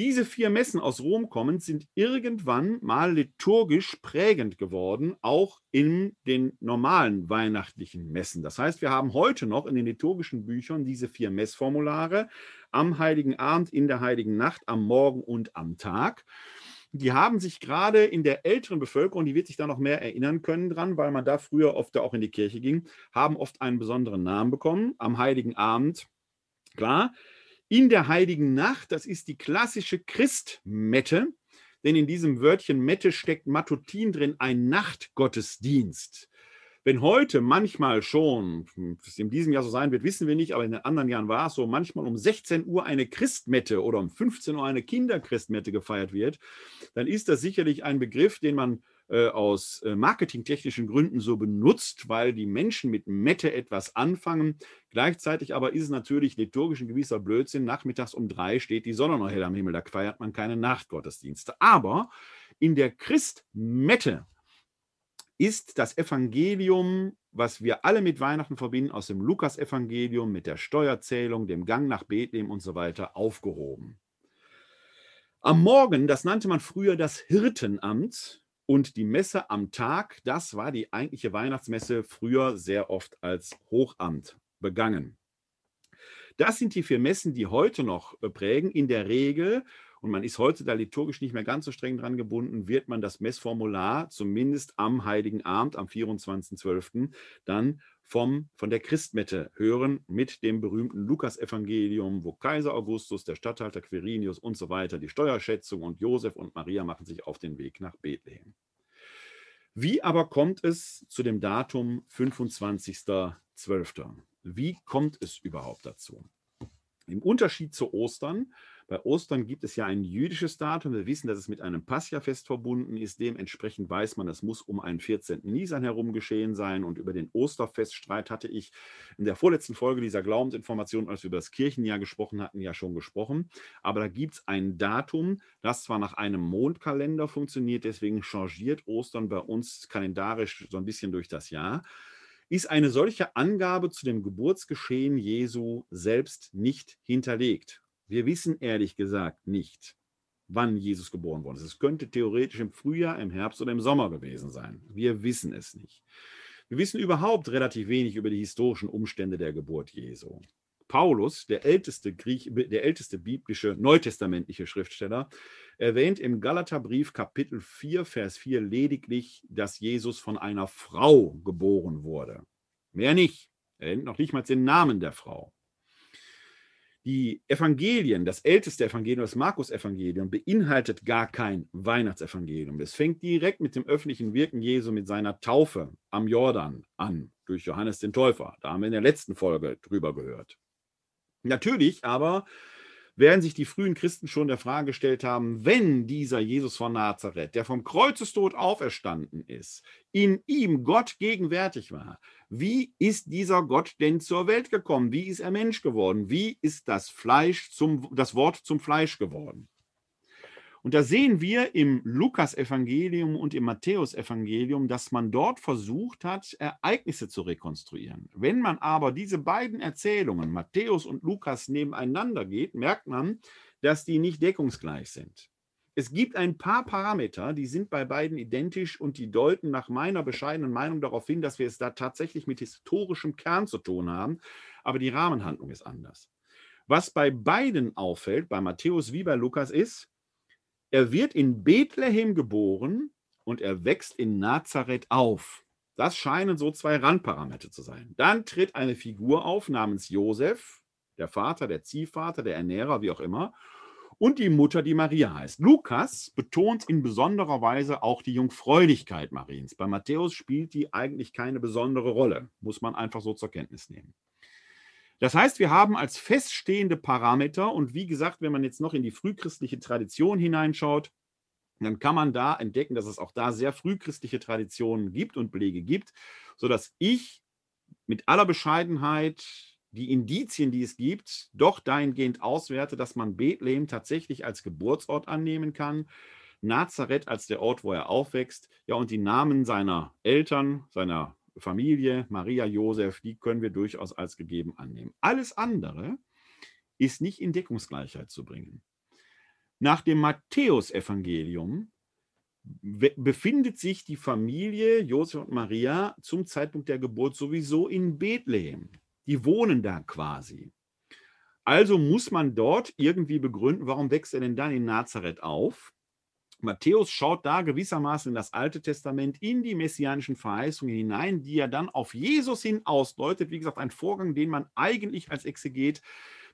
Diese vier Messen aus Rom kommend sind irgendwann mal liturgisch prägend geworden, auch in den normalen weihnachtlichen Messen. Das heißt, wir haben heute noch in den liturgischen Büchern diese vier Messformulare am heiligen Abend, in der heiligen Nacht, am Morgen und am Tag die haben sich gerade in der älteren Bevölkerung, die wird sich da noch mehr erinnern können dran, weil man da früher oft auch in die Kirche ging, haben oft einen besonderen Namen bekommen. Am Heiligen Abend Klar, in der heiligen Nacht, das ist die klassische Christmette, denn in diesem Wörtchen Mette steckt Matutin drin, ein Nachtgottesdienst. Wenn heute manchmal schon, was in diesem Jahr so sein wird, wissen wir nicht, aber in den anderen Jahren war es so, manchmal um 16 Uhr eine Christmette oder um 15 Uhr eine Kinderchristmette gefeiert wird, dann ist das sicherlich ein Begriff, den man aus äh, marketingtechnischen Gründen so benutzt, weil die Menschen mit Mette etwas anfangen. Gleichzeitig aber ist es natürlich liturgisch ein gewisser Blödsinn. Nachmittags um drei steht die Sonne noch hell am Himmel, da feiert man keine Nachtgottesdienste. Aber in der Christmette ist das Evangelium, was wir alle mit Weihnachten verbinden, aus dem Lukas-Evangelium mit der Steuerzählung, dem Gang nach Bethlehem und so weiter aufgehoben. Am Morgen, das nannte man früher das Hirtenamt, und die Messe am Tag, das war die eigentliche Weihnachtsmesse früher sehr oft als Hochamt begangen. Das sind die vier Messen, die heute noch prägen. In der Regel, und man ist heute da liturgisch nicht mehr ganz so streng dran gebunden, wird man das Messformular zumindest am Heiligen Abend, am 24.12., dann vom, von der Christmette hören mit dem berühmten Lukas-Evangelium, wo Kaiser Augustus, der Statthalter Quirinius und so weiter, die Steuerschätzung und Josef und Maria machen sich auf den Weg nach Bethlehem. Wie aber kommt es zu dem Datum 25.12.? Wie kommt es überhaupt dazu? Im Unterschied zu Ostern bei Ostern gibt es ja ein jüdisches Datum. Wir wissen, dass es mit einem Pascha-Fest verbunden ist. Dementsprechend weiß man, das muss um einen 14. Nisan herum geschehen sein. Und über den Osterfeststreit hatte ich in der vorletzten Folge dieser Glaubensinformation, als wir über das Kirchenjahr gesprochen hatten, ja schon gesprochen. Aber da gibt es ein Datum, das zwar nach einem Mondkalender funktioniert, deswegen changiert Ostern bei uns kalendarisch so ein bisschen durch das Jahr ist eine solche Angabe zu dem Geburtsgeschehen Jesu selbst nicht hinterlegt. Wir wissen ehrlich gesagt nicht, wann Jesus geboren worden ist. Es könnte theoretisch im Frühjahr, im Herbst oder im Sommer gewesen sein. Wir wissen es nicht. Wir wissen überhaupt relativ wenig über die historischen Umstände der Geburt Jesu. Paulus, der älteste, Griech, der älteste biblische, neutestamentliche Schriftsteller, erwähnt im Galaterbrief Kapitel 4, Vers 4 lediglich, dass Jesus von einer Frau geboren wurde. Mehr nicht. Er nennt noch nicht mal den Namen der Frau. Die Evangelien, das älteste Evangelium, das Markus-Evangelium, beinhaltet gar kein Weihnachtsevangelium. Es fängt direkt mit dem öffentlichen Wirken Jesu, mit seiner Taufe am Jordan an, durch Johannes den Täufer. Da haben wir in der letzten Folge drüber gehört. Natürlich aber werden sich die frühen Christen schon der Frage gestellt haben, wenn dieser Jesus von Nazareth, der vom Kreuzestod auferstanden ist, in ihm Gott gegenwärtig war, wie ist dieser Gott denn zur Welt gekommen? Wie ist er Mensch geworden? Wie ist das Fleisch zum, das Wort zum Fleisch geworden? Und da sehen wir im Lukas-Evangelium und im Matthäus-Evangelium, dass man dort versucht hat, Ereignisse zu rekonstruieren. Wenn man aber diese beiden Erzählungen, Matthäus und Lukas, nebeneinander geht, merkt man, dass die nicht deckungsgleich sind. Es gibt ein paar Parameter, die sind bei beiden identisch und die deuten nach meiner bescheidenen Meinung darauf hin, dass wir es da tatsächlich mit historischem Kern zu tun haben, aber die Rahmenhandlung ist anders. Was bei beiden auffällt, bei Matthäus wie bei Lukas, ist, er wird in Bethlehem geboren und er wächst in Nazareth auf. Das scheinen so zwei Randparameter zu sein. Dann tritt eine Figur auf namens Josef, der Vater, der Ziehvater, der Ernährer, wie auch immer, und die Mutter, die Maria heißt. Lukas betont in besonderer Weise auch die Jungfräulichkeit Mariens. Bei Matthäus spielt die eigentlich keine besondere Rolle, muss man einfach so zur Kenntnis nehmen. Das heißt, wir haben als feststehende Parameter und wie gesagt, wenn man jetzt noch in die frühchristliche Tradition hineinschaut, dann kann man da entdecken, dass es auch da sehr frühchristliche Traditionen gibt und Belege gibt, sodass ich mit aller Bescheidenheit die Indizien, die es gibt, doch dahingehend auswerte, dass man Bethlehem tatsächlich als Geburtsort annehmen kann, Nazareth als der Ort, wo er aufwächst, ja, und die Namen seiner Eltern, seiner Familie, Maria, Josef, die können wir durchaus als gegeben annehmen. Alles andere ist nicht in Deckungsgleichheit zu bringen. Nach dem Matthäusevangelium befindet sich die Familie Josef und Maria zum Zeitpunkt der Geburt sowieso in Bethlehem. Die wohnen da quasi. Also muss man dort irgendwie begründen, warum wächst er denn dann in Nazareth auf? Matthäus schaut da gewissermaßen in das Alte Testament, in die messianischen Verheißungen hinein, die er dann auf Jesus hin ausdeutet. Wie gesagt, ein Vorgang, den man eigentlich als Exeget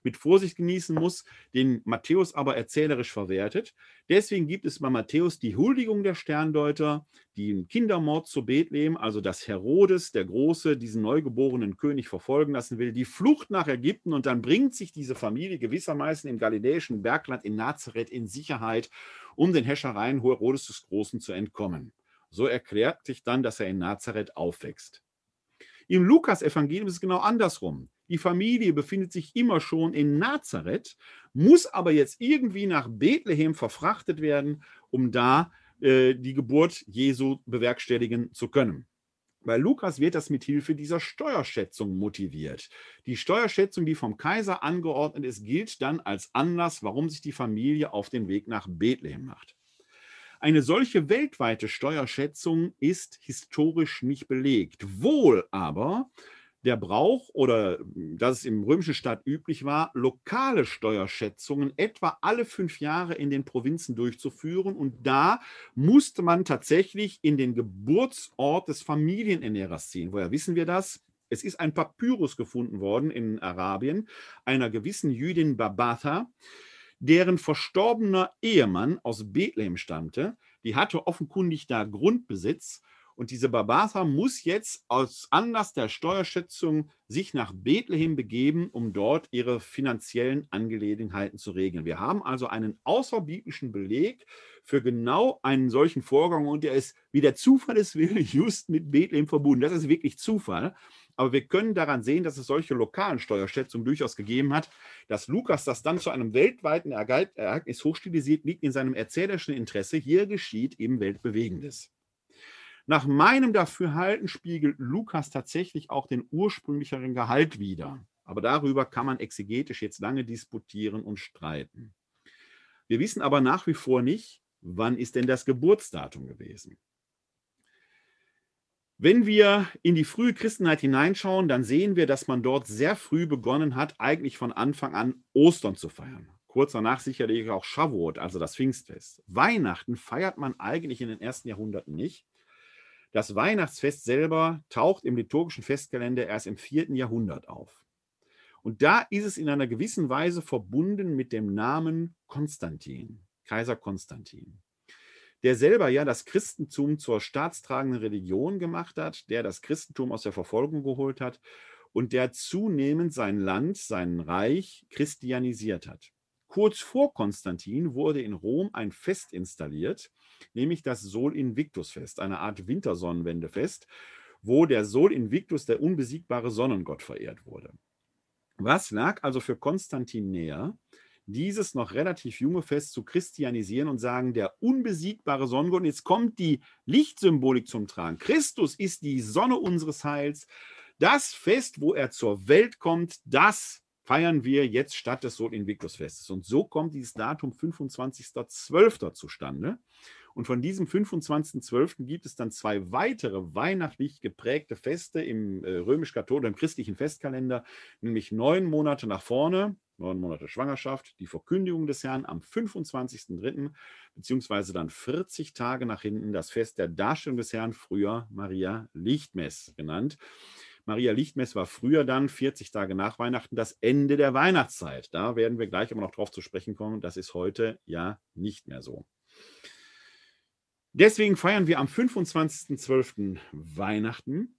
mit Vorsicht genießen muss, den Matthäus aber erzählerisch verwertet. Deswegen gibt es bei Matthäus die Huldigung der Sterndeuter, den Kindermord zu Bethlehem, also dass Herodes, der Große, diesen neugeborenen König verfolgen lassen will, die Flucht nach Ägypten und dann bringt sich diese Familie gewissermaßen im galiläischen Bergland in Nazareth in Sicherheit, um den Häschereien Herodes des Großen zu entkommen. So erklärt sich dann, dass er in Nazareth aufwächst. Im Lukas-Evangelium ist es genau andersrum. Die Familie befindet sich immer schon in Nazareth, muss aber jetzt irgendwie nach Bethlehem verfrachtet werden, um da äh, die Geburt Jesu bewerkstelligen zu können. Bei Lukas wird das mit Hilfe dieser Steuerschätzung motiviert. Die Steuerschätzung, die vom Kaiser angeordnet ist, gilt dann als Anlass, warum sich die Familie auf den Weg nach Bethlehem macht. Eine solche weltweite Steuerschätzung ist historisch nicht belegt. Wohl aber der Brauch oder dass es im römischen Staat üblich war, lokale Steuerschätzungen etwa alle fünf Jahre in den Provinzen durchzuführen. Und da musste man tatsächlich in den Geburtsort des Familienernährers ziehen. Woher wissen wir das? Es ist ein Papyrus gefunden worden in Arabien einer gewissen Jüdin Babatha, deren verstorbener Ehemann aus Bethlehem stammte. Die hatte offenkundig da Grundbesitz und diese Barbasa muss jetzt aus Anlass der Steuerschätzung sich nach Bethlehem begeben, um dort ihre finanziellen Angelegenheiten zu regeln. Wir haben also einen außerbiblischen Beleg für genau einen solchen Vorgang und der ist, wie der Zufall es will, [LAUGHS] just mit Bethlehem verbunden. Das ist wirklich Zufall. Aber wir können daran sehen, dass es solche lokalen Steuerschätzungen durchaus gegeben hat. Dass Lukas das dann zu einem weltweiten Ereignis hochstilisiert, liegt in seinem erzählerischen Interesse. Hier geschieht eben Weltbewegendes. Nach meinem Dafürhalten spiegelt Lukas tatsächlich auch den ursprünglicheren Gehalt wider. Aber darüber kann man exegetisch jetzt lange disputieren und streiten. Wir wissen aber nach wie vor nicht, wann ist denn das Geburtsdatum gewesen. Wenn wir in die frühe Christenheit hineinschauen, dann sehen wir, dass man dort sehr früh begonnen hat, eigentlich von Anfang an Ostern zu feiern. Kurz danach sicherlich auch Shavuot, also das Pfingstfest. Weihnachten feiert man eigentlich in den ersten Jahrhunderten nicht. Das Weihnachtsfest selber taucht im liturgischen Festkalender erst im vierten Jahrhundert auf. Und da ist es in einer gewissen Weise verbunden mit dem Namen Konstantin, Kaiser Konstantin der selber ja das Christentum zur staatstragenden Religion gemacht hat, der das Christentum aus der Verfolgung geholt hat und der zunehmend sein Land, sein Reich christianisiert hat. Kurz vor Konstantin wurde in Rom ein Fest installiert, nämlich das Sol Invictus Fest, eine Art Wintersonnenwendefest, wo der Sol Invictus, der unbesiegbare Sonnengott, verehrt wurde. Was lag also für Konstantin näher, dieses noch relativ junge Fest zu christianisieren und sagen, der unbesiegbare Sonnengott, jetzt kommt die Lichtsymbolik zum Tragen. Christus ist die Sonne unseres Heils. Das Fest, wo er zur Welt kommt, das feiern wir jetzt statt des Sol Invictus Festes. Und so kommt dieses Datum 25.12. zustande. Und von diesem 25.12. gibt es dann zwei weitere weihnachtlich geprägte Feste im äh, römisch-katholischen, im christlichen Festkalender, nämlich neun Monate nach vorne, neun Monate Schwangerschaft, die Verkündigung des Herrn am 25.03., beziehungsweise dann 40 Tage nach hinten das Fest der Darstellung des Herrn, früher Maria Lichtmess genannt. Maria Lichtmess war früher dann, 40 Tage nach Weihnachten, das Ende der Weihnachtszeit. Da werden wir gleich aber noch drauf zu sprechen kommen. Das ist heute ja nicht mehr so. Deswegen feiern wir am 25.12. Weihnachten,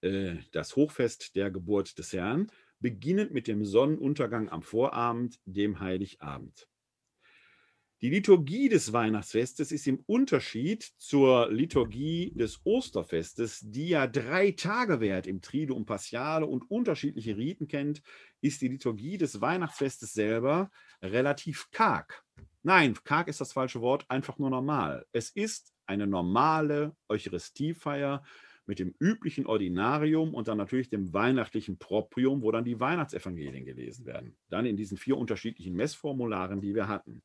äh, das Hochfest der Geburt des Herrn, beginnend mit dem Sonnenuntergang am Vorabend, dem Heiligabend. Die Liturgie des Weihnachtsfestes ist im Unterschied zur Liturgie des Osterfestes, die ja drei Tage währt im Triduum Paschale und unterschiedliche Riten kennt, ist die Liturgie des Weihnachtsfestes selber relativ karg. Nein, karg ist das falsche Wort, einfach nur normal. Es ist eine normale Eucharistiefeier mit dem üblichen Ordinarium und dann natürlich dem weihnachtlichen Proprium, wo dann die Weihnachtsevangelien gelesen werden. Dann in diesen vier unterschiedlichen Messformularen, die wir hatten.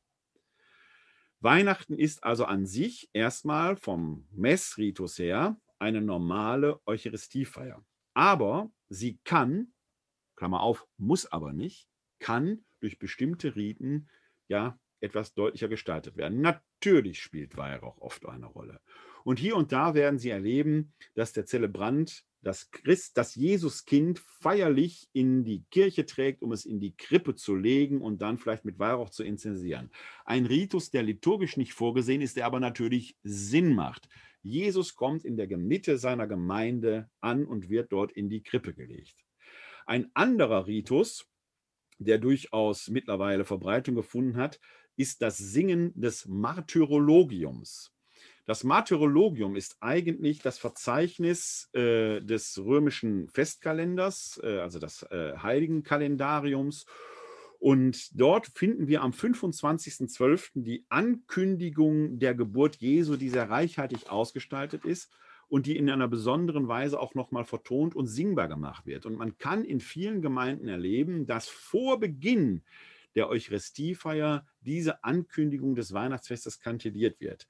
Weihnachten ist also an sich erstmal vom Messritus her eine normale Eucharistiefeier. Aber sie kann, Klammer auf, muss aber nicht, kann durch bestimmte Riten ja etwas deutlicher gestaltet werden. Natürlich spielt Weihrauch oft eine Rolle. Und hier und da werden Sie erleben, dass der Zelebrant das Christ, das Jesuskind feierlich in die Kirche trägt, um es in die Krippe zu legen und dann vielleicht mit Weihrauch zu inzensieren. Ein Ritus, der liturgisch nicht vorgesehen ist, der aber natürlich Sinn macht. Jesus kommt in der Mitte seiner Gemeinde an und wird dort in die Krippe gelegt. Ein anderer Ritus, der durchaus mittlerweile Verbreitung gefunden hat, ist das Singen des Martyrologiums. Das Martyrologium ist eigentlich das Verzeichnis äh, des römischen Festkalenders, äh, also des äh, Heiligenkalendariums. Und dort finden wir am 25.12. die Ankündigung der Geburt Jesu, die sehr reichhaltig ausgestaltet ist und die in einer besonderen Weise auch nochmal vertont und singbar gemacht wird. Und man kann in vielen Gemeinden erleben, dass vor Beginn der Eucharistiefeier diese Ankündigung des Weihnachtsfestes kantilliert wird.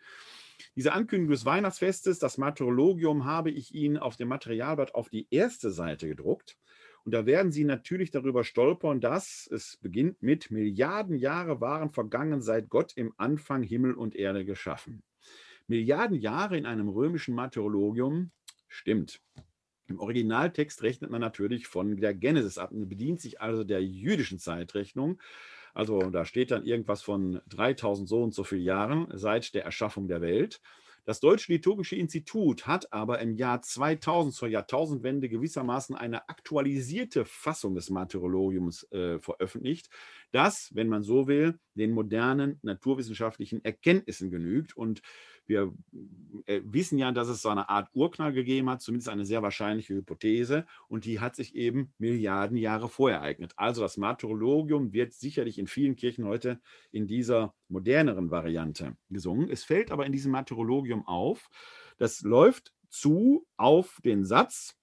Diese Ankündigung des Weihnachtsfestes, das Martyrologium, habe ich Ihnen auf dem Materialblatt auf die erste Seite gedruckt. Und da werden Sie natürlich darüber stolpern, dass es beginnt mit Milliarden Jahre waren vergangen, seit Gott im Anfang Himmel und Erde geschaffen. Milliarden Jahre in einem römischen Martyrologium stimmt. Im Originaltext rechnet man natürlich von der Genesis ab und bedient sich also der jüdischen Zeitrechnung. Also da steht dann irgendwas von 3000 so und so vielen Jahren seit der Erschaffung der Welt. Das Deutsche Liturgische Institut hat aber im Jahr 2000 zur Jahrtausendwende gewissermaßen eine aktualisierte Fassung des Martyrologiums äh, veröffentlicht, das, wenn man so will, den modernen naturwissenschaftlichen Erkenntnissen genügt und wir äh, wissen ja, dass es so eine Art Urknall gegeben hat, zumindest eine sehr wahrscheinliche Hypothese, und die hat sich eben Milliarden Jahre vorher ereignet. Also das Martyrologium wird sicherlich in vielen Kirchen heute in dieser moderneren Variante gesungen. Es fällt aber in diesem Martyrologium auf, das läuft zu auf den Satz,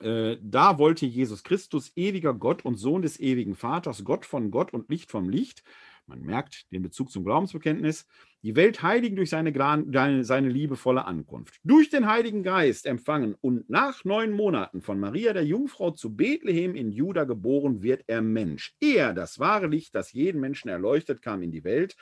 äh, da wollte Jesus Christus, ewiger Gott und Sohn des ewigen Vaters, Gott von Gott und Licht vom Licht, man merkt den Bezug zum Glaubensbekenntnis, die Welt heiligen durch seine, seine liebevolle Ankunft. Durch den Heiligen Geist empfangen und nach neun Monaten von Maria der Jungfrau zu Bethlehem in Juda geboren wird er Mensch. Er, das wahre Licht, das jeden Menschen erleuchtet, kam in die Welt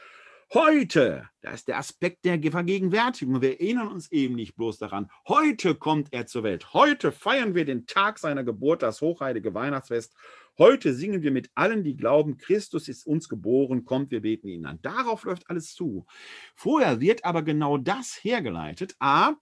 Heute, da ist der Aspekt der Vergegenwärtigung. Wir erinnern uns eben nicht bloß daran. Heute kommt er zur Welt. Heute feiern wir den Tag seiner Geburt, das hochheilige Weihnachtsfest. Heute singen wir mit allen, die glauben, Christus ist uns geboren, kommt, wir beten ihn an. Darauf läuft alles zu. Vorher wird aber genau das hergeleitet. A,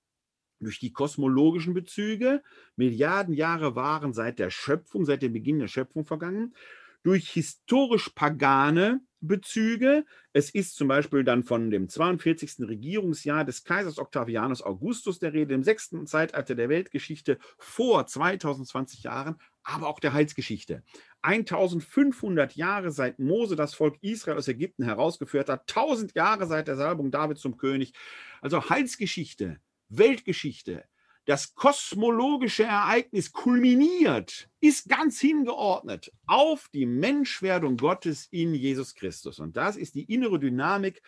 durch die kosmologischen Bezüge. Milliarden Jahre waren seit der Schöpfung, seit dem Beginn der Schöpfung vergangen. Durch historisch pagane Bezüge. Es ist zum Beispiel dann von dem 42. Regierungsjahr des Kaisers Octavianus Augustus der Rede, im sechsten Zeitalter der Weltgeschichte vor 2020 Jahren, aber auch der Heilsgeschichte. 1500 Jahre seit Mose das Volk Israel aus Ägypten herausgeführt hat, 1000 Jahre seit der Salbung David zum König. Also Heilsgeschichte, Weltgeschichte, das kosmologische Ereignis kulminiert, ist ganz hingeordnet auf die Menschwerdung Gottes in Jesus Christus. Und das ist die innere Dynamik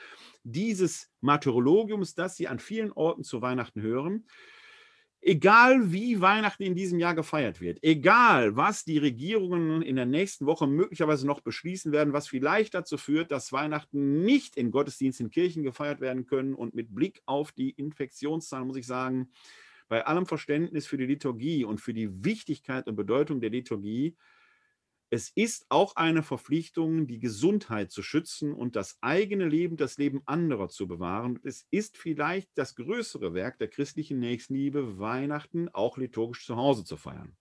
dieses Martyrologiums, das Sie an vielen Orten zu Weihnachten hören. Egal wie Weihnachten in diesem Jahr gefeiert wird, egal was die Regierungen in der nächsten Woche möglicherweise noch beschließen werden, was vielleicht dazu führt, dass Weihnachten nicht in Gottesdiensten in Kirchen gefeiert werden können und mit Blick auf die Infektionszahlen muss ich sagen, bei allem Verständnis für die Liturgie und für die Wichtigkeit und Bedeutung der Liturgie, es ist auch eine Verpflichtung, die Gesundheit zu schützen und das eigene Leben, das Leben anderer zu bewahren. Es ist vielleicht das größere Werk der christlichen Nächstenliebe, Weihnachten auch liturgisch zu Hause zu feiern.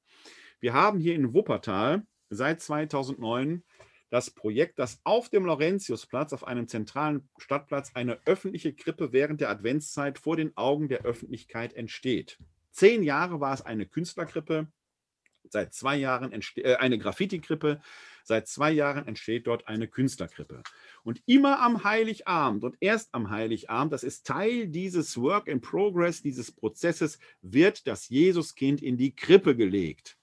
Wir haben hier in Wuppertal seit 2009 das Projekt, dass auf dem Laurentiusplatz, auf einem zentralen Stadtplatz, eine öffentliche Krippe während der Adventszeit vor den Augen der Öffentlichkeit entsteht. Zehn Jahre war es eine Künstlerkrippe, seit zwei Jahren äh, eine Graffiti-Krippe, seit zwei Jahren entsteht dort eine Künstlerkrippe. Und immer am Heiligabend und erst am Heiligabend, das ist Teil dieses Work in Progress, dieses Prozesses, wird das Jesuskind in die Krippe gelegt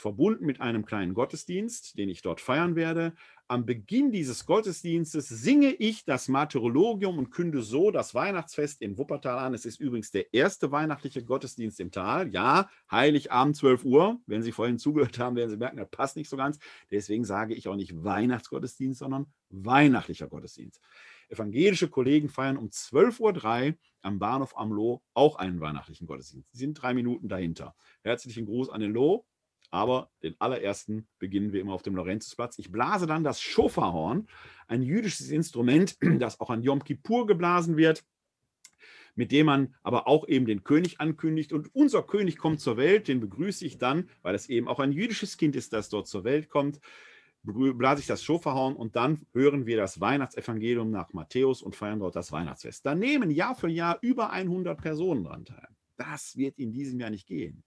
verbunden mit einem kleinen Gottesdienst, den ich dort feiern werde. Am Beginn dieses Gottesdienstes singe ich das Martyrologium und künde so das Weihnachtsfest in Wuppertal an. Es ist übrigens der erste weihnachtliche Gottesdienst im Tal. Ja, Heiligabend 12 Uhr. Wenn Sie vorhin zugehört haben, werden Sie merken, das passt nicht so ganz. Deswegen sage ich auch nicht Weihnachtsgottesdienst, sondern weihnachtlicher Gottesdienst. Evangelische Kollegen feiern um 12.03 Uhr am Bahnhof Amlo auch einen weihnachtlichen Gottesdienst. Sie sind drei Minuten dahinter. Herzlichen Gruß an den Lo aber den allerersten beginnen wir immer auf dem Laurentiusplatz. Ich blase dann das Schofahorn, ein jüdisches Instrument, [CLEARS THROAT] das auch an Yom Kippur geblasen wird, mit dem man aber auch eben den König ankündigt. Und unser König kommt zur Welt, den begrüße ich dann, weil es eben auch ein jüdisches Kind ist, das dort zur Welt kommt. Blase ich das Schofahorn und dann hören wir das Weihnachtsevangelium nach Matthäus und feiern dort das Weihnachtsfest. Da nehmen Jahr für Jahr über 100 Personen dran teil. Das wird in diesem Jahr nicht gehen.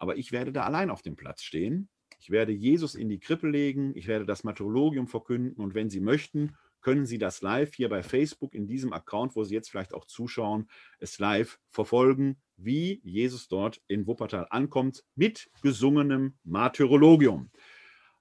Aber ich werde da allein auf dem Platz stehen. Ich werde Jesus in die Krippe legen. Ich werde das Martyrologium verkünden. Und wenn Sie möchten, können Sie das live hier bei Facebook in diesem Account, wo Sie jetzt vielleicht auch zuschauen, es live verfolgen, wie Jesus dort in Wuppertal ankommt mit gesungenem Martyrologium.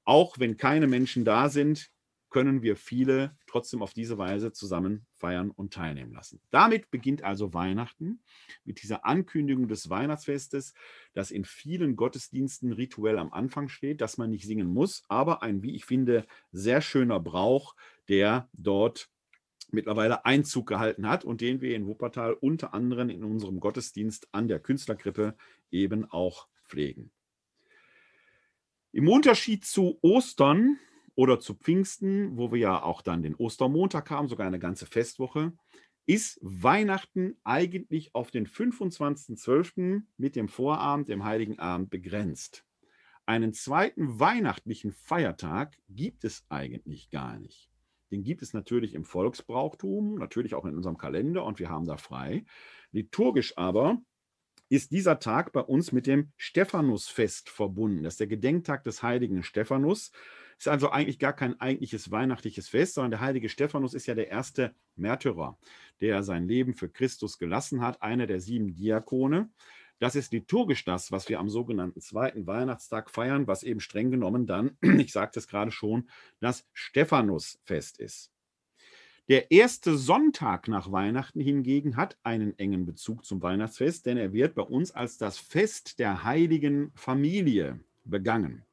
Auch wenn keine Menschen da sind, können wir viele trotzdem auf diese Weise zusammen feiern und teilnehmen lassen. Damit beginnt also Weihnachten mit dieser Ankündigung des Weihnachtsfestes, das in vielen Gottesdiensten rituell am Anfang steht, dass man nicht singen muss, aber ein, wie ich finde, sehr schöner Brauch, der dort mittlerweile Einzug gehalten hat und den wir in Wuppertal unter anderem in unserem Gottesdienst an der Künstlerkrippe eben auch pflegen. Im Unterschied zu Ostern oder zu Pfingsten, wo wir ja auch dann den Ostermontag haben, sogar eine ganze Festwoche, ist Weihnachten eigentlich auf den 25.12. mit dem Vorabend, dem Heiligen Abend begrenzt. Einen zweiten weihnachtlichen Feiertag gibt es eigentlich gar nicht. Den gibt es natürlich im Volksbrauchtum, natürlich auch in unserem Kalender und wir haben da frei. Liturgisch aber ist dieser Tag bei uns mit dem Stephanusfest verbunden. Das ist der Gedenktag des heiligen Stephanus. Ist also eigentlich gar kein eigentliches weihnachtliches Fest, sondern der heilige Stephanus ist ja der erste Märtyrer, der sein Leben für Christus gelassen hat, einer der sieben Diakone. Das ist liturgisch das, was wir am sogenannten zweiten Weihnachtstag feiern, was eben streng genommen dann, [CLEARS THROAT] ich sagte es gerade schon, das Stephanusfest ist. Der erste Sonntag nach Weihnachten hingegen hat einen engen Bezug zum Weihnachtsfest, denn er wird bei uns als das Fest der heiligen Familie begangen.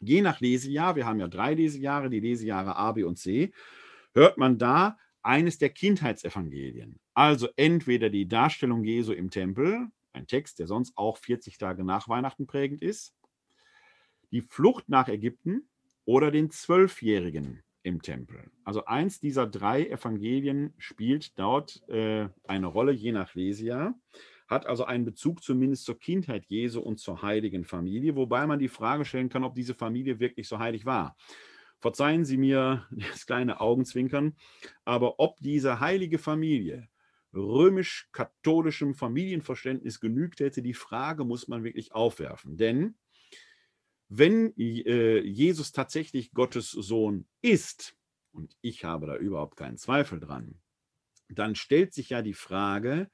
Je nach Lesejahr, wir haben ja drei Lesejahre, die Lesejahre A, B und C, hört man da eines der Kindheitsevangelien. Also entweder die Darstellung Jesu im Tempel, ein Text, der sonst auch 40 Tage nach Weihnachten prägend ist, die Flucht nach Ägypten oder den Zwölfjährigen im Tempel. Also eins dieser drei Evangelien spielt dort äh, eine Rolle, je nach Lesia, hat also einen Bezug zumindest zur Kindheit Jesu und zur heiligen Familie, wobei man die Frage stellen kann, ob diese Familie wirklich so heilig war. Verzeihen Sie mir [LAUGHS] das kleine Augenzwinkern, aber ob diese heilige Familie römisch-katholischem Familienverständnis genügt hätte, die Frage muss man wirklich aufwerfen. Denn wenn äh, Jesus tatsächlich Gottes Sohn ist, und ich habe da überhaupt keinen Zweifel dran, dann stellt sich ja die Frage,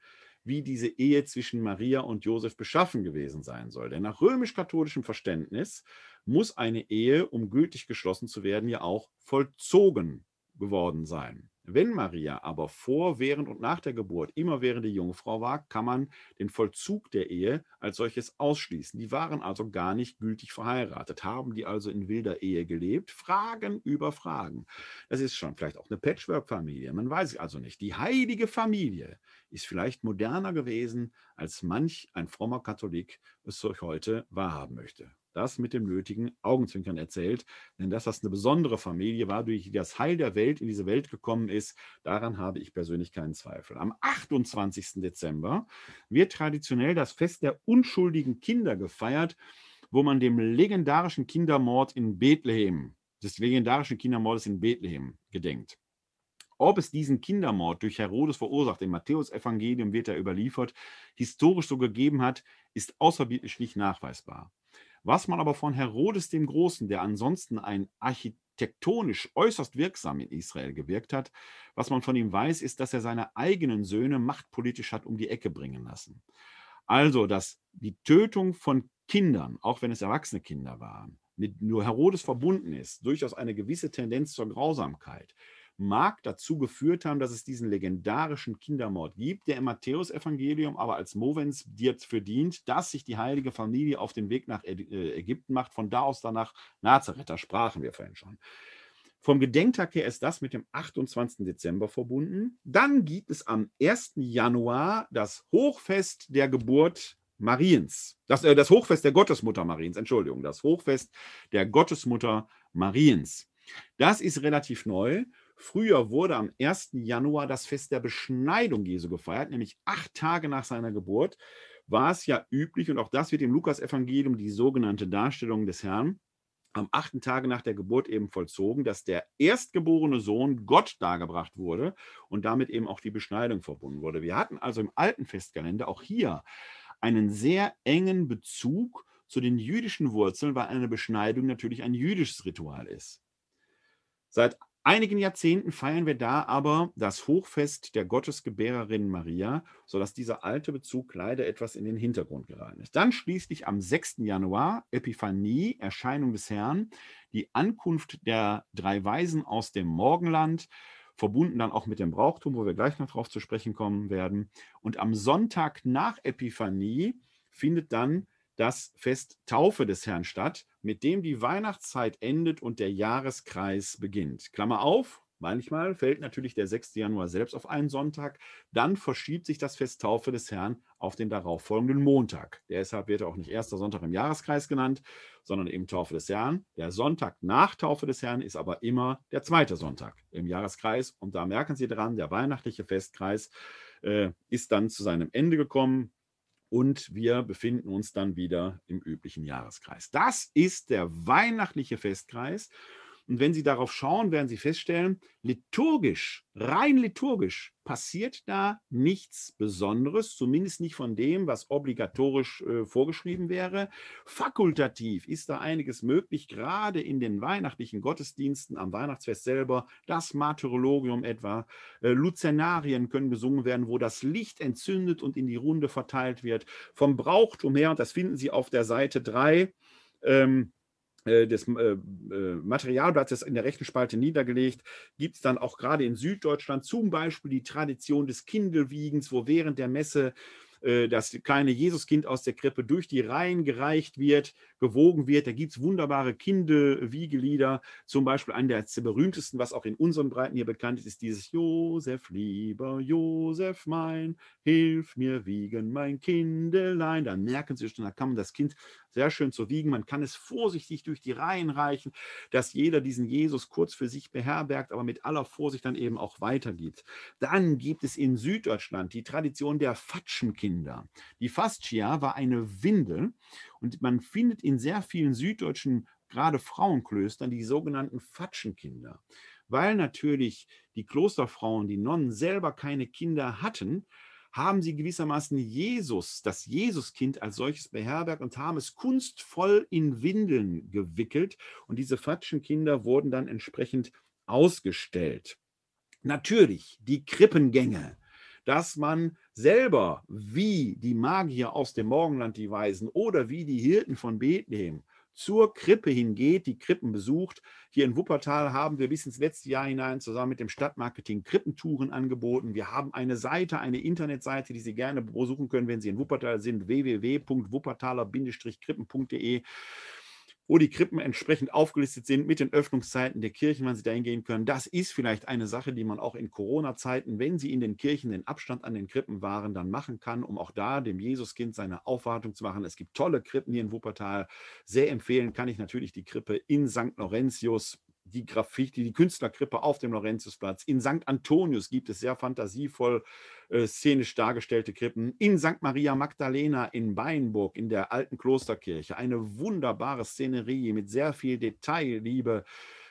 wie diese Ehe zwischen Maria und Josef beschaffen gewesen sein soll. Denn nach römisch-katholischem Verständnis muss eine Ehe, um gültig geschlossen zu werden, ja auch vollzogen geworden sein. Wenn Maria aber vor, während und nach der Geburt immer während die Jungfrau war, kann man den Vollzug der Ehe als solches ausschließen. Die waren also gar nicht gültig verheiratet, haben die also in wilder Ehe gelebt. Fragen über Fragen. Das ist schon vielleicht auch eine Patchwork-Familie, man weiß es also nicht. Die heilige Familie ist vielleicht moderner gewesen, als manch ein frommer Katholik es euch heute wahrhaben möchte das mit dem nötigen Augenzwinkern erzählt. Denn dass das eine besondere Familie war, durch die das Heil der Welt in diese Welt gekommen ist, daran habe ich persönlich keinen Zweifel. Am 28. Dezember wird traditionell das Fest der unschuldigen Kinder gefeiert, wo man dem legendarischen Kindermord in Bethlehem, des legendarischen Kindermordes in Bethlehem gedenkt. Ob es diesen Kindermord durch Herodes verursacht, im Matthäusevangelium wird er überliefert, historisch so gegeben hat, ist außerbiblisch nicht nachweisbar. Was man aber von Herodes dem Großen, der ansonsten ein architektonisch äußerst wirksam in Israel gewirkt hat, was man von ihm weiß, ist, dass er seine eigenen Söhne machtpolitisch hat um die Ecke bringen lassen. Also, dass die Tötung von Kindern, auch wenn es erwachsene Kinder waren, mit nur Herodes verbunden ist, durchaus eine gewisse Tendenz zur Grausamkeit mag dazu geführt haben, dass es diesen legendarischen Kindermord gibt, der im Matthäusevangelium aber als Movens dir verdient, dass sich die heilige Familie auf den Weg nach äh, Ägypten macht, von da aus dann nach Nazareth, da sprachen wir vorhin schon. Vom Gedenktag her ist das mit dem 28. Dezember verbunden. Dann gibt es am 1. Januar das Hochfest der Geburt Mariens. Das, äh, das Hochfest der Gottesmutter Mariens, Entschuldigung, das Hochfest der Gottesmutter Mariens. Das ist relativ neu Früher wurde am 1. Januar das Fest der Beschneidung Jesu gefeiert, nämlich acht Tage nach seiner Geburt war es ja üblich, und auch das wird im Lukas-Evangelium die sogenannte Darstellung des Herrn am achten Tage nach der Geburt eben vollzogen, dass der erstgeborene Sohn Gott dargebracht wurde und damit eben auch die Beschneidung verbunden wurde. Wir hatten also im alten Festkalender auch hier einen sehr engen Bezug zu den jüdischen Wurzeln, weil eine Beschneidung natürlich ein jüdisches Ritual ist. Seit einigen Jahrzehnten feiern wir da aber das Hochfest der Gottesgebärerin Maria, sodass dieser alte Bezug leider etwas in den Hintergrund geraten ist. Dann schließlich am 6. Januar, Epiphanie, Erscheinung des Herrn, die Ankunft der drei Weisen aus dem Morgenland, verbunden dann auch mit dem Brauchtum, wo wir gleich noch drauf zu sprechen kommen werden. Und am Sonntag nach Epiphanie findet dann das Fest Taufe des Herrn statt, mit dem die Weihnachtszeit endet und der Jahreskreis beginnt. Klammer auf, manchmal fällt natürlich der 6. Januar selbst auf einen Sonntag, dann verschiebt sich das Fest Taufe des Herrn auf den darauffolgenden Montag. Deshalb wird er auch nicht erster Sonntag im Jahreskreis genannt, sondern eben Taufe des Herrn. Der Sonntag nach Taufe des Herrn ist aber immer der zweite Sonntag im Jahreskreis. Und da merken Sie dran, der weihnachtliche Festkreis äh, ist dann zu seinem Ende gekommen und wir befinden uns dann wieder im üblichen Jahreskreis. Das ist der weihnachtliche Festkreis. Und wenn Sie darauf schauen, werden Sie feststellen, liturgisch, rein liturgisch, passiert da nichts Besonderes, zumindest nicht von dem, was obligatorisch äh, vorgeschrieben wäre. Fakultativ ist da einiges möglich, gerade in den weihnachtlichen Gottesdiensten, am Weihnachtsfest selber, das Martyrologium etwa. Äh, Luzernarien können gesungen werden, wo das Licht entzündet und in die Runde verteilt wird. Vom Brauchtum her, und das finden Sie auf der Seite 3, ähm, äh, des äh, äh, Materialblattes in der rechten Spalte niedergelegt, gibt es dann auch gerade in Süddeutschland zum Beispiel die Tradition des Kindelwiegens, wo während der Messe das kleine Jesuskind aus der Krippe durch die Reihen gereicht wird, gewogen wird. Da gibt es wunderbare Kindelwiegelieder. Zum Beispiel ein der berühmtesten, was auch in unseren Breiten hier bekannt ist, ist dieses Josef, lieber Josef mein, hilf mir wiegen mein Kindelein. Da merken Sie schon, da kann man das Kind sehr schön zu wiegen. Man kann es vorsichtig durch die Reihen reichen, dass jeder diesen Jesus kurz für sich beherbergt, aber mit aller Vorsicht dann eben auch weitergibt. Dann gibt es in Süddeutschland die Tradition der Fatschenkinder. Die Fascia war eine Windel und man findet in sehr vielen süddeutschen, gerade Frauenklöstern, die sogenannten Fatschenkinder. Weil natürlich die Klosterfrauen, die Nonnen selber keine Kinder hatten, haben sie gewissermaßen Jesus, das Jesuskind als solches beherbergt und haben es kunstvoll in Windeln gewickelt. Und diese Fatschenkinder wurden dann entsprechend ausgestellt. Natürlich die Krippengänge, dass man selber wie die Magier aus dem Morgenland, die Weisen, oder wie die Hirten von Bethlehem zur Krippe hingeht, die Krippen besucht. Hier in Wuppertal haben wir bis ins letzte Jahr hinein zusammen mit dem Stadtmarketing Krippentouren angeboten. Wir haben eine Seite, eine Internetseite, die Sie gerne besuchen können, wenn Sie in Wuppertal sind, www.wuppertaler-krippen.de wo die Krippen entsprechend aufgelistet sind mit den Öffnungszeiten der Kirchen, wann sie dahin gehen können. Das ist vielleicht eine Sache, die man auch in Corona-Zeiten, wenn sie in den Kirchen den Abstand an den Krippen waren, dann machen kann, um auch da dem Jesuskind seine Aufwartung zu machen. Es gibt tolle Krippen hier in Wuppertal. Sehr empfehlen kann ich natürlich die Krippe in St. Laurentius die Graffiti, die Künstlerkrippe auf dem Laurentiusplatz. In St. Antonius gibt es sehr fantasievoll äh, szenisch dargestellte Krippen. In St. Maria Magdalena in Beinburg, in der alten Klosterkirche, eine wunderbare Szenerie mit sehr viel Detailliebe.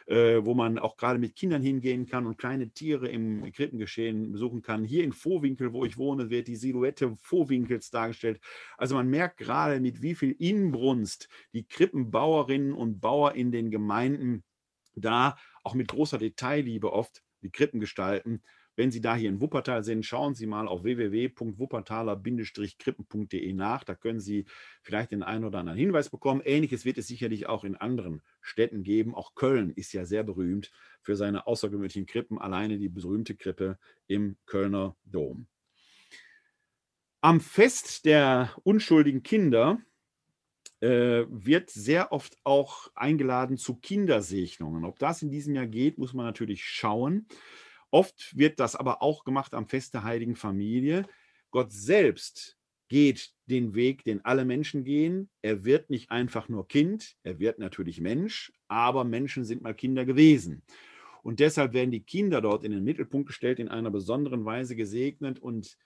Äh, wo man auch gerade mit Kindern hingehen kann und kleine Tiere im Krippengeschehen besuchen kann. Hier in Vorwinkel, wo ich wohne, wird die Silhouette Vorwinkels dargestellt. Also man merkt gerade, mit wie viel Inbrunst die Krippenbauerinnen und Bauer in den Gemeinden da auch mit großer Detailliebe oft die Krippen gestalten. Wenn Sie da hier in Wuppertal sind, schauen Sie mal auf www.wuppertaler-krippen.de nach. Da können Sie vielleicht den einen oder anderen Hinweis bekommen. Ähnliches wird es sicherlich auch in anderen Städten geben. Auch Köln ist ja sehr berühmt für seine außergewöhnlichen Krippen. Alleine die berühmte Krippe im Kölner Dom. Am Fest der unschuldigen Kinder äh, wird sehr oft auch eingeladen zu Kindersegnungen. Ob das in diesem Jahr geht, muss man natürlich schauen. Oft wird das aber auch gemacht am Fest der Heiligen Familie. Gott selbst geht den Weg, den alle Menschen gehen. Er wird nicht einfach nur Kind, er wird natürlich Mensch, aber Menschen sind mal Kinder gewesen. Und deshalb werden die Kinder dort in den Mittelpunkt gestellt, in einer besonderen Weise gesegnet. Und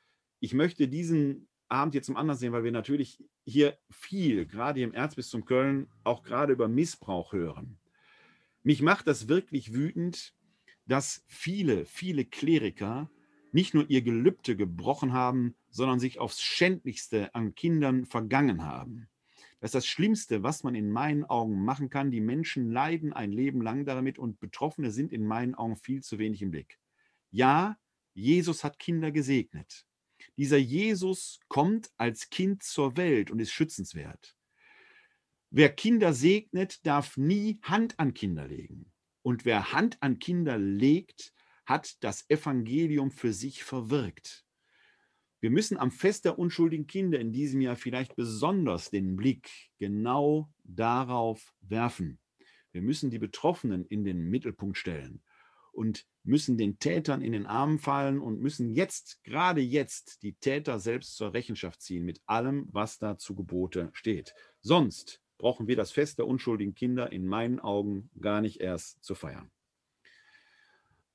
ich möchte diesen Abend jetzt zum anderen sehen, weil wir natürlich hier viel, gerade im Erzbistum Köln, auch gerade über Missbrauch hören. Mich macht das wirklich wütend, dass viele, viele Kleriker nicht nur ihr Gelübde gebrochen haben, sondern sich aufs Schändlichste an Kindern vergangen haben. Das ist das Schlimmste, was man in meinen Augen machen kann. Die Menschen leiden ein Leben lang damit und Betroffene sind in meinen Augen viel zu wenig im Blick. Ja, Jesus hat Kinder gesegnet. Dieser Jesus kommt als Kind zur Welt und ist schützenswert. Wer Kinder segnet, darf nie Hand an Kinder legen. Und wer Hand an Kinder legt, hat das Evangelium für sich verwirkt. Wir müssen am Fest der unschuldigen Kinder in diesem Jahr vielleicht besonders den Blick genau darauf werfen. Wir müssen die Betroffenen in den Mittelpunkt stellen und müssen den Tätern in den Armen fallen und müssen jetzt, gerade jetzt, die Täter selbst zur Rechenschaft ziehen mit allem, was da zu Gebote steht. Sonst brauchen wir das Fest der unschuldigen Kinder in meinen Augen gar nicht erst zu feiern.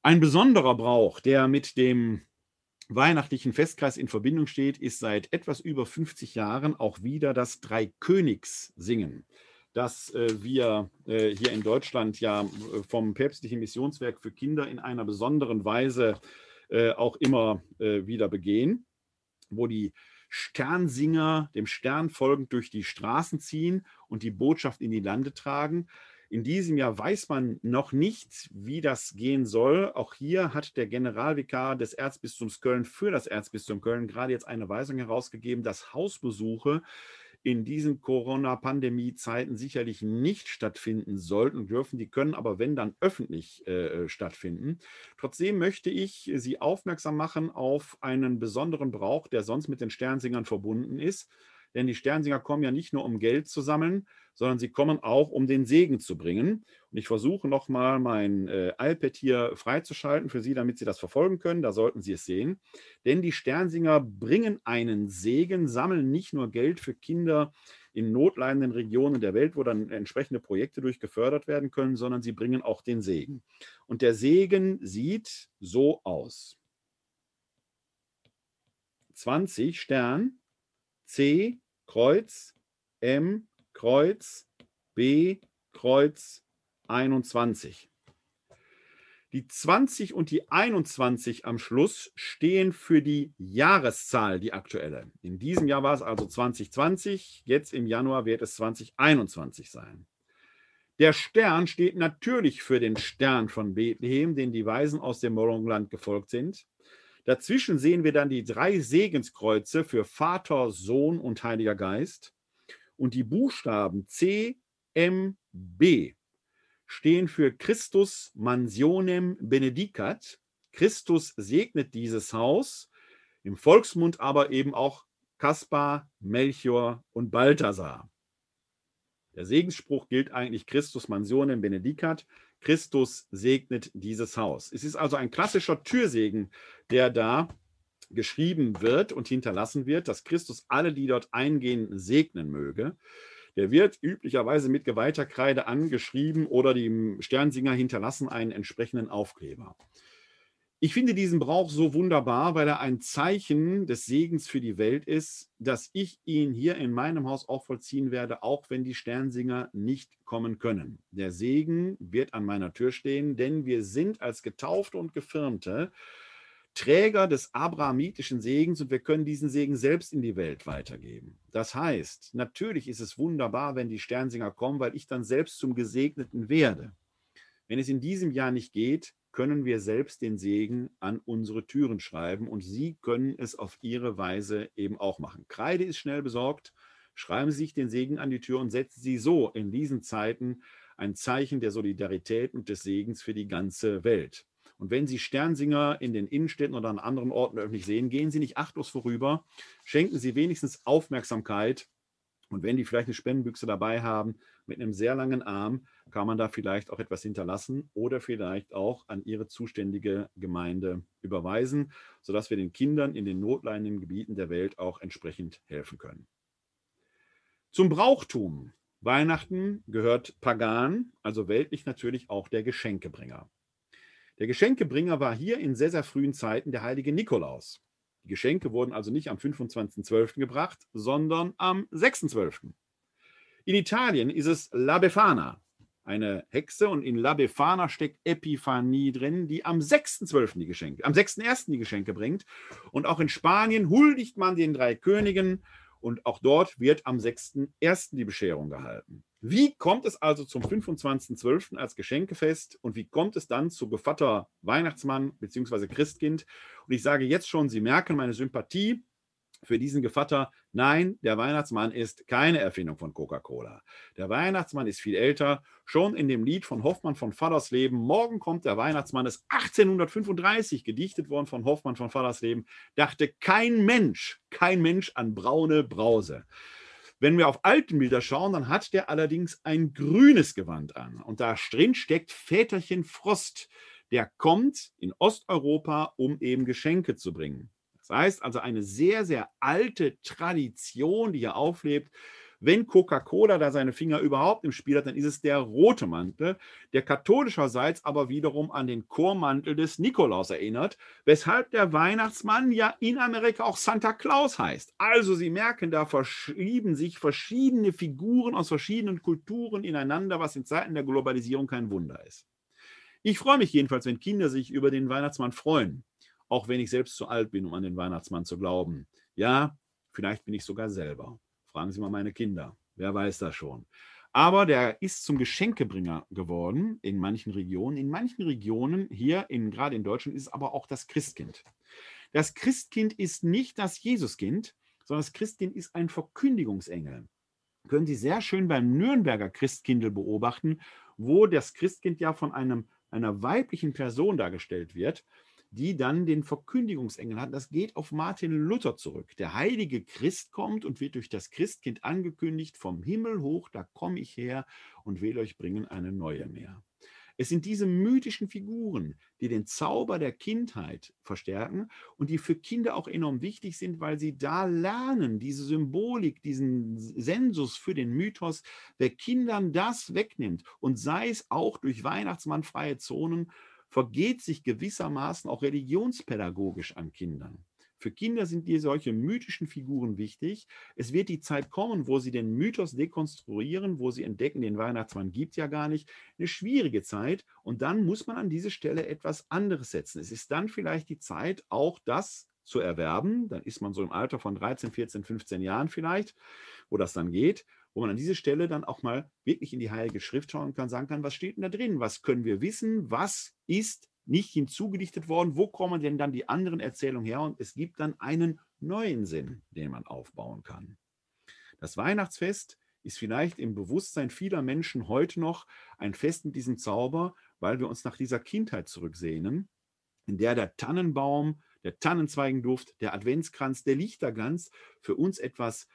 Ein besonderer Brauch, der mit dem weihnachtlichen Festkreis in Verbindung steht, ist seit etwas über 50 Jahren auch wieder das Dreikönigssingen. Dass äh, wir äh, hier in Deutschland ja äh, vom päpstlichen Missionswerk für Kinder in einer besonderen Weise auch immer wieder begehen, wo die Sternsinger dem Stern folgend durch die Straßen ziehen und die Botschaft in die Lande tragen. In diesem Jahr weiß man noch nicht, wie das gehen soll. Auch hier hat der Generalvikar des Erzbistums Köln für das Erzbistum Köln gerade jetzt eine Weisung herausgegeben, dass Hausbesuche in diesen Corona-Pandemie-Zeiten sicherlich nicht stattfinden sollten dürfen. Die können aber, wenn dann, öffentlich äh, stattfinden. Trotzdem möchte ich Sie aufmerksam machen auf einen besonderen Brauch, der sonst mit den Sternsingern verbunden ist. Denn die Sternsinger kommen ja nicht nur, um Geld zu sammeln, sondern sie kommen auch, um den Segen zu bringen. Und ich versuche nochmal mein äh, iPad hier freizuschalten für Sie, damit Sie das verfolgen können. Da sollten Sie es sehen. Denn die Sternsinger bringen einen Segen, sammeln nicht nur Geld für Kinder in notleidenden Regionen der Welt, wo dann entsprechende Projekte durch gefördert werden können, sondern sie bringen auch den Segen. Und der Segen sieht so aus. 20 Stern, C, Kreuz, M, Kreuz, B, Kreuz, 21. Die 20 und die 21 am Schluss stehen für die Jahreszahl, die aktuelle. In diesem Jahr war es also 2020, jetzt im Januar wird es 2021 sein. Der Stern steht natürlich für den Stern von Bethlehem, den die Weisen aus dem Morgenland gefolgt sind. Dazwischen sehen wir dann die drei Segenskreuze für Vater, Sohn und Heiliger Geist. Und die Buchstaben C, M, B stehen für Christus Mansionem Benedicat. Christus segnet dieses Haus, im Volksmund aber eben auch Kaspar, Melchior und Balthasar. Der Segensspruch gilt eigentlich Christus Mansionem Benedicat. Christus segnet dieses Haus. Es ist also ein klassischer Türsegen, der da geschrieben wird und hinterlassen wird, dass Christus alle, die dort eingehen, segnen möge. Der wird üblicherweise mit geweihter Kreide angeschrieben oder die Sternsinger hinterlassen einen entsprechenden Aufkleber. Ich finde diesen Brauch so wunderbar, weil er ein Zeichen des Segens für die Welt ist, dass ich ihn hier in meinem Haus auch vollziehen werde, auch wenn die Sternsinger nicht kommen können. Der Segen wird an meiner Tür stehen, denn wir sind als Getaufte und Gefirmte Träger des abrahamitischen Segens und wir können diesen Segen selbst in die Welt weitergeben. Das heißt, natürlich ist es wunderbar, wenn die Sternsinger kommen, weil ich dann selbst zum Gesegneten werde. Wenn es in diesem Jahr nicht geht, können wir selbst den Segen an unsere Türen schreiben und Sie können es auf Ihre Weise eben auch machen. Kreide ist schnell besorgt. Schreiben Sie sich den Segen an die Tür und setzen Sie so in diesen Zeiten ein Zeichen der Solidarität und des Segens für die ganze Welt. Und wenn Sie Sternsinger in den Innenstädten oder an anderen Orten öffentlich sehen, gehen Sie nicht achtlos vorüber, schenken Sie wenigstens Aufmerksamkeit. Und wenn die vielleicht eine Spendenbüchse dabei haben, mit einem sehr langen Arm, kann man da vielleicht auch etwas hinterlassen oder vielleicht auch an ihre zuständige Gemeinde überweisen, sodass wir den Kindern in den notleidenden Gebieten der Welt auch entsprechend helfen können. Zum Brauchtum. Weihnachten gehört pagan, also weltlich natürlich auch der Geschenkebringer. Der Geschenkebringer war hier in sehr, sehr frühen Zeiten der heilige Nikolaus. Die Geschenke wurden also nicht am 25.12. gebracht, sondern am 6.12. In Italien ist es La Befana, eine Hexe, und in La Befana steckt Epiphanie drin, die am 6.12. die Geschenke, am 6.1. die Geschenke bringt. Und auch in Spanien huldigt man den drei Königen und auch dort wird am 6.1. die Bescherung gehalten. Wie kommt es also zum 25.12. als Geschenkefest und wie kommt es dann zu Gevatter Weihnachtsmann bzw. Christkind? Und ich sage jetzt schon, Sie merken meine Sympathie für diesen Gevatter. Nein, der Weihnachtsmann ist keine Erfindung von Coca-Cola. Der Weihnachtsmann ist viel älter. Schon in dem Lied von Hoffmann von Vatersleben, Morgen kommt der Weihnachtsmann, ist 1835 gedichtet worden von Hoffmann von Vatersleben, dachte kein Mensch, kein Mensch an braune Brause. Wenn wir auf alten Bilder schauen, dann hat der allerdings ein grünes Gewand an. Und da drin steckt Väterchen Frost. Der kommt in Osteuropa, um eben Geschenke zu bringen. Das heißt also eine sehr, sehr alte Tradition, die hier auflebt, Wenn Coca-Cola da seine Finger überhaupt im Spiel hat, dann ist es der rote Mantel, der katholischerseits aber wiederum an den Chormantel des Nikolaus erinnert, weshalb der Weihnachtsmann ja in Amerika auch Santa Claus heißt. Also Sie merken, da verschieben sich verschiedene Figuren aus verschiedenen Kulturen ineinander, was in Zeiten der Globalisierung kein Wunder ist. Ich freue mich jedenfalls, wenn Kinder sich über den Weihnachtsmann freuen, auch wenn ich selbst zu alt bin, um an den Weihnachtsmann zu glauben. Ja, vielleicht bin ich sogar selber. Fragen Sie mal meine Kinder. Wer weiß das schon. Aber der ist zum Geschenkebringer geworden in manchen Regionen. In manchen Regionen, hier in, gerade in Deutschland, ist es aber auch das Christkind. Das Christkind ist nicht das Jesuskind, sondern das Christkind ist ein Verkündigungsengel. Können Sie sehr schön beim Nürnberger Christkindl beobachten, wo das Christkind ja von einem einer weiblichen Person dargestellt wird, die dann den Verkündigungsengel hat. Das geht auf Martin Luther zurück. Der heilige Christ kommt und wird durch das Christkind angekündigt, vom Himmel hoch, da komme ich her und will euch bringen eine neue mehr. Es sind diese mythischen Figuren, die den Zauber der Kindheit verstärken und die für Kinder auch enorm wichtig sind, weil sie da lernen, diese Symbolik, diesen Sensus für den Mythos, wer Kindern das wegnimmt und sei es auch durch Weihnachtsmann freie Zonen, vergeht sich gewissermaßen auch religionspädagogisch an Kindern. Für Kinder sind dir solche mythischen Figuren wichtig. Es wird die Zeit kommen, wo sie den Mythos dekonstruieren, wo sie entdecken, den Weihnachtsmann gibt ja gar nicht. Eine schwierige Zeit. Und dann muss man an diese Stelle etwas anderes setzen. Es ist dann vielleicht die Zeit, auch das zu erwerben. Dann ist man so im Alter von 13, 14, 15 Jahren vielleicht, wo das dann geht wo man an diese Stelle dann auch mal wirklich in die Heilige Schrift schauen kann, sagen kann, was steht denn da drin? Was können wir wissen? Was ist nicht hinzugedichtet worden. Wo kommen denn dann die anderen Erzählungen her? Und es gibt dann einen neuen Sinn, den man aufbauen kann. Das Weihnachtsfest ist vielleicht im Bewusstsein vieler Menschen heute noch ein Fest mit diesem Zauber, weil wir uns nach dieser Kindheit zurücksehnen, in der der Tannenbaum, der Tannenzweigenduft, der Adventskranz, der Lichterglanz für uns etwas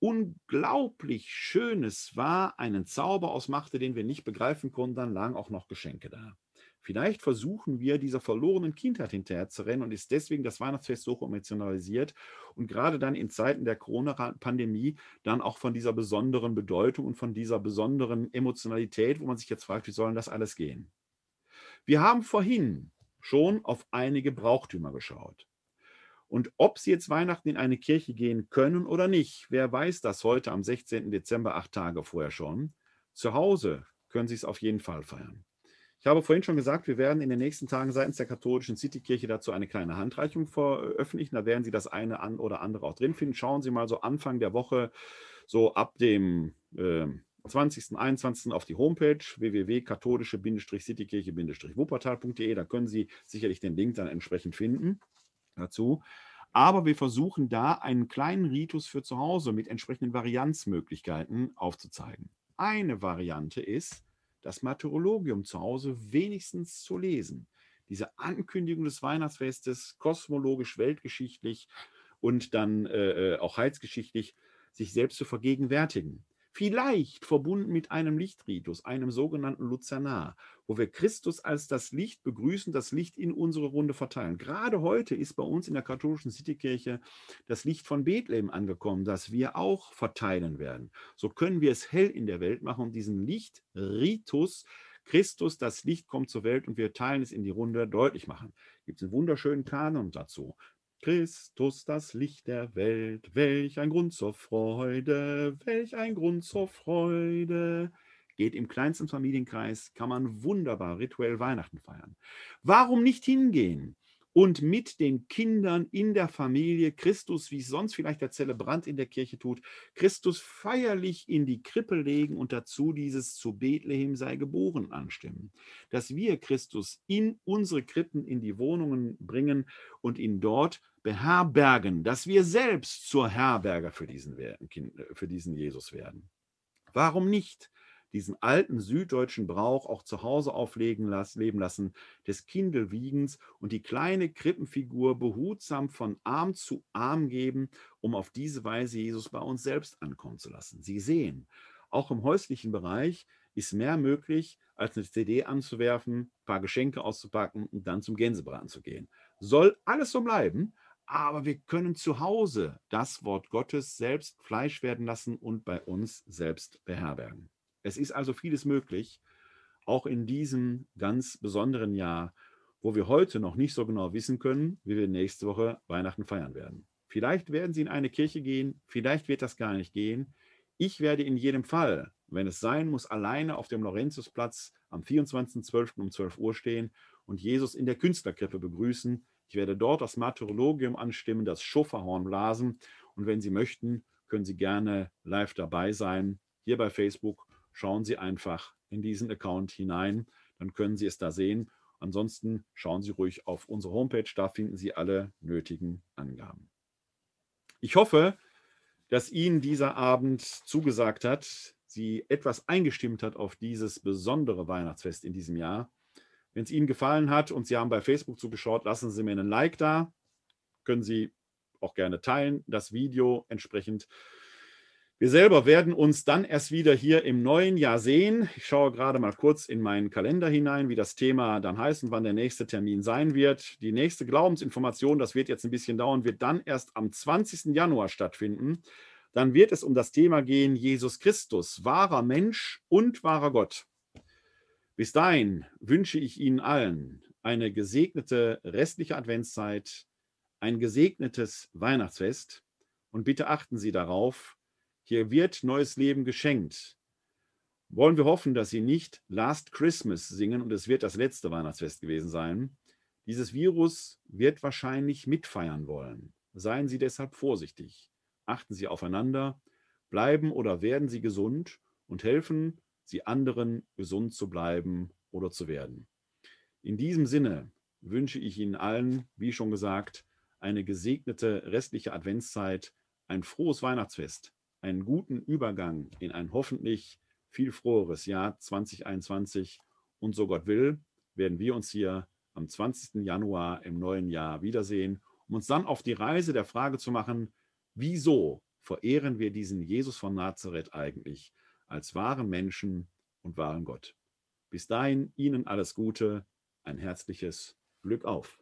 unglaublich Schönes war, einen Zauber ausmachte, den wir nicht begreifen konnten, dann lagen auch noch Geschenke da. Vielleicht versuchen wir dieser verlorenen Kindheit hinterher zu rennen und ist deswegen das Weihnachtsfest so emotionalisiert und gerade dann in Zeiten der Corona-Pandemie dann auch von dieser besonderen Bedeutung und von dieser besonderen Emotionalität, wo man sich jetzt fragt, wie soll das alles gehen? Wir haben vorhin schon auf einige Brauchtümer geschaut. Und ob Sie jetzt Weihnachten in eine Kirche gehen können oder nicht, wer weiß das heute am 16. Dezember, acht Tage vorher schon. Zu Hause können Sie es auf jeden Fall feiern. Ich habe vorhin schon gesagt, wir werden in den nächsten Tagen seitens der katholischen Citykirche dazu eine kleine Handreichung veröffentlichen. Da werden Sie das eine oder andere auch drin finden. Schauen Sie mal so Anfang der Woche, so ab dem äh, 20., 21. auf die Homepage www.katholische-citykirche-wuppertal.de. Da können Sie sicherlich den Link dann entsprechend finden dazu. Aber wir versuchen da einen kleinen Ritus für zu Hause mit entsprechenden Varianzmöglichkeiten aufzuzeigen. Eine Variante ist, das Martyrologium zu Hause wenigstens zu lesen. Diese Ankündigung des Weihnachtsfestes, kosmologisch, weltgeschichtlich und dann äh, äh auch heilsgeschichtlich, sich selbst zu vergegenwärtigen. Vielleicht verbunden mit einem Lichtritus, einem sogenannten Luzanar, wo wir Christus als das Licht begrüßen, das Licht in unsere Runde verteilen. Gerade heute ist bei uns in der katholischen Citykirche das Licht von Bethlehem angekommen, das wir auch verteilen werden. So können wir es hell in der Welt machen und diesen Lichtritus Christus, das Licht kommt zur Welt und wir teilen es in die Runde deutlich machen. Gibt es einen wunderschönen Kanon dazu. Christus, das Licht der Welt, welch ein Grund zur Freude, welch ein Grund zur Freude. Geht im kleinsten Familienkreis, kann man wunderbar rituell Weihnachten feiern. Warum nicht hingehen? Und mit den Kindern in der Familie Christus, wie es sonst vielleicht der Zelebrant in der Kirche tut, Christus feierlich in die Krippe legen und dazu dieses zu Bethlehem sei geboren anstimmen. Dass wir Christus in unsere Krippen, in die Wohnungen bringen und ihn dort beherbergen, dass wir selbst zur Herberge für diesen, für diesen Jesus werden. Warum nicht? Diesen alten süddeutschen Brauch auch zu Hause auflegen lassen, leben lassen, des Kindelwiegens und die kleine Krippenfigur behutsam von Arm zu Arm geben, um auf diese Weise Jesus bei uns selbst ankommen zu lassen. Sie sehen, auch im häuslichen Bereich ist mehr möglich, als eine CD anzuwerfen, ein paar Geschenke auszupacken und dann zum Gänsebraten zu gehen. Soll alles so bleiben, aber wir können zu Hause das Wort Gottes selbst Fleisch werden lassen und bei uns selbst beherbergen. Es ist also vieles möglich, auch in diesem ganz besonderen Jahr, wo wir heute noch nicht so genau wissen können, wie wir nächste Woche Weihnachten feiern werden. Vielleicht werden Sie in eine Kirche gehen, vielleicht wird das gar nicht gehen. Ich werde in jedem Fall, wenn es sein muss, alleine auf dem Laurentiusplatz am 24.12. um 12 Uhr stehen und Jesus in der Künstlerkrippe begrüßen. Ich werde dort das Martyrologium anstimmen, das Schofferhorn blasen. Und wenn Sie möchten, können Sie gerne live dabei sein. Hier bei Facebook schauen Sie einfach in diesen Account hinein. Dann können Sie es da sehen. Ansonsten schauen Sie ruhig auf unsere Homepage. Da finden Sie alle nötigen Angaben. Ich hoffe, dass Ihnen dieser Abend zugesagt hat, Sie etwas eingestimmt hat auf dieses besondere Weihnachtsfest in diesem Jahr. Wenn es Ihnen gefallen hat und Sie haben bei Facebook zugeschaut, lassen Sie mir einen Like da. Können Sie auch gerne teilen, das Video entsprechend. Wir selber werden uns dann erst wieder hier im neuen Jahr sehen. Ich schaue gerade mal kurz in meinen Kalender hinein, wie das Thema dann heißt und wann der nächste Termin sein wird. Die nächste Glaubensinformation, das wird jetzt ein bisschen dauern, wird dann erst am 20. Januar stattfinden. Dann wird es um das Thema gehen, Jesus Christus, wahrer Mensch und wahrer Gott. Bis dahin wünsche ich Ihnen allen eine gesegnete restliche Adventszeit, ein gesegnetes Weihnachtsfest und bitte achten Sie darauf, hier wird neues Leben geschenkt. Wollen wir hoffen, dass Sie nicht Last Christmas singen und es wird das letzte Weihnachtsfest gewesen sein. Dieses Virus wird wahrscheinlich mitfeiern wollen. Seien Sie deshalb vorsichtig. Achten Sie aufeinander, bleiben oder werden Sie gesund und helfen sie anderen gesund zu bleiben oder zu werden. In diesem Sinne wünsche ich Ihnen allen, wie schon gesagt, eine gesegnete restliche Adventszeit, ein frohes Weihnachtsfest, einen guten Übergang in ein hoffentlich viel froheres Jahr 2021 und so Gott will, werden wir uns hier am 20. Januar im neuen Jahr wiedersehen, um uns dann auf die Reise der Frage zu machen, wieso verehren wir diesen Jesus von Nazareth eigentlich? als wahren Menschen und wahren Gott. Bis dahin Ihnen alles Gute, ein herzliches Glück auf.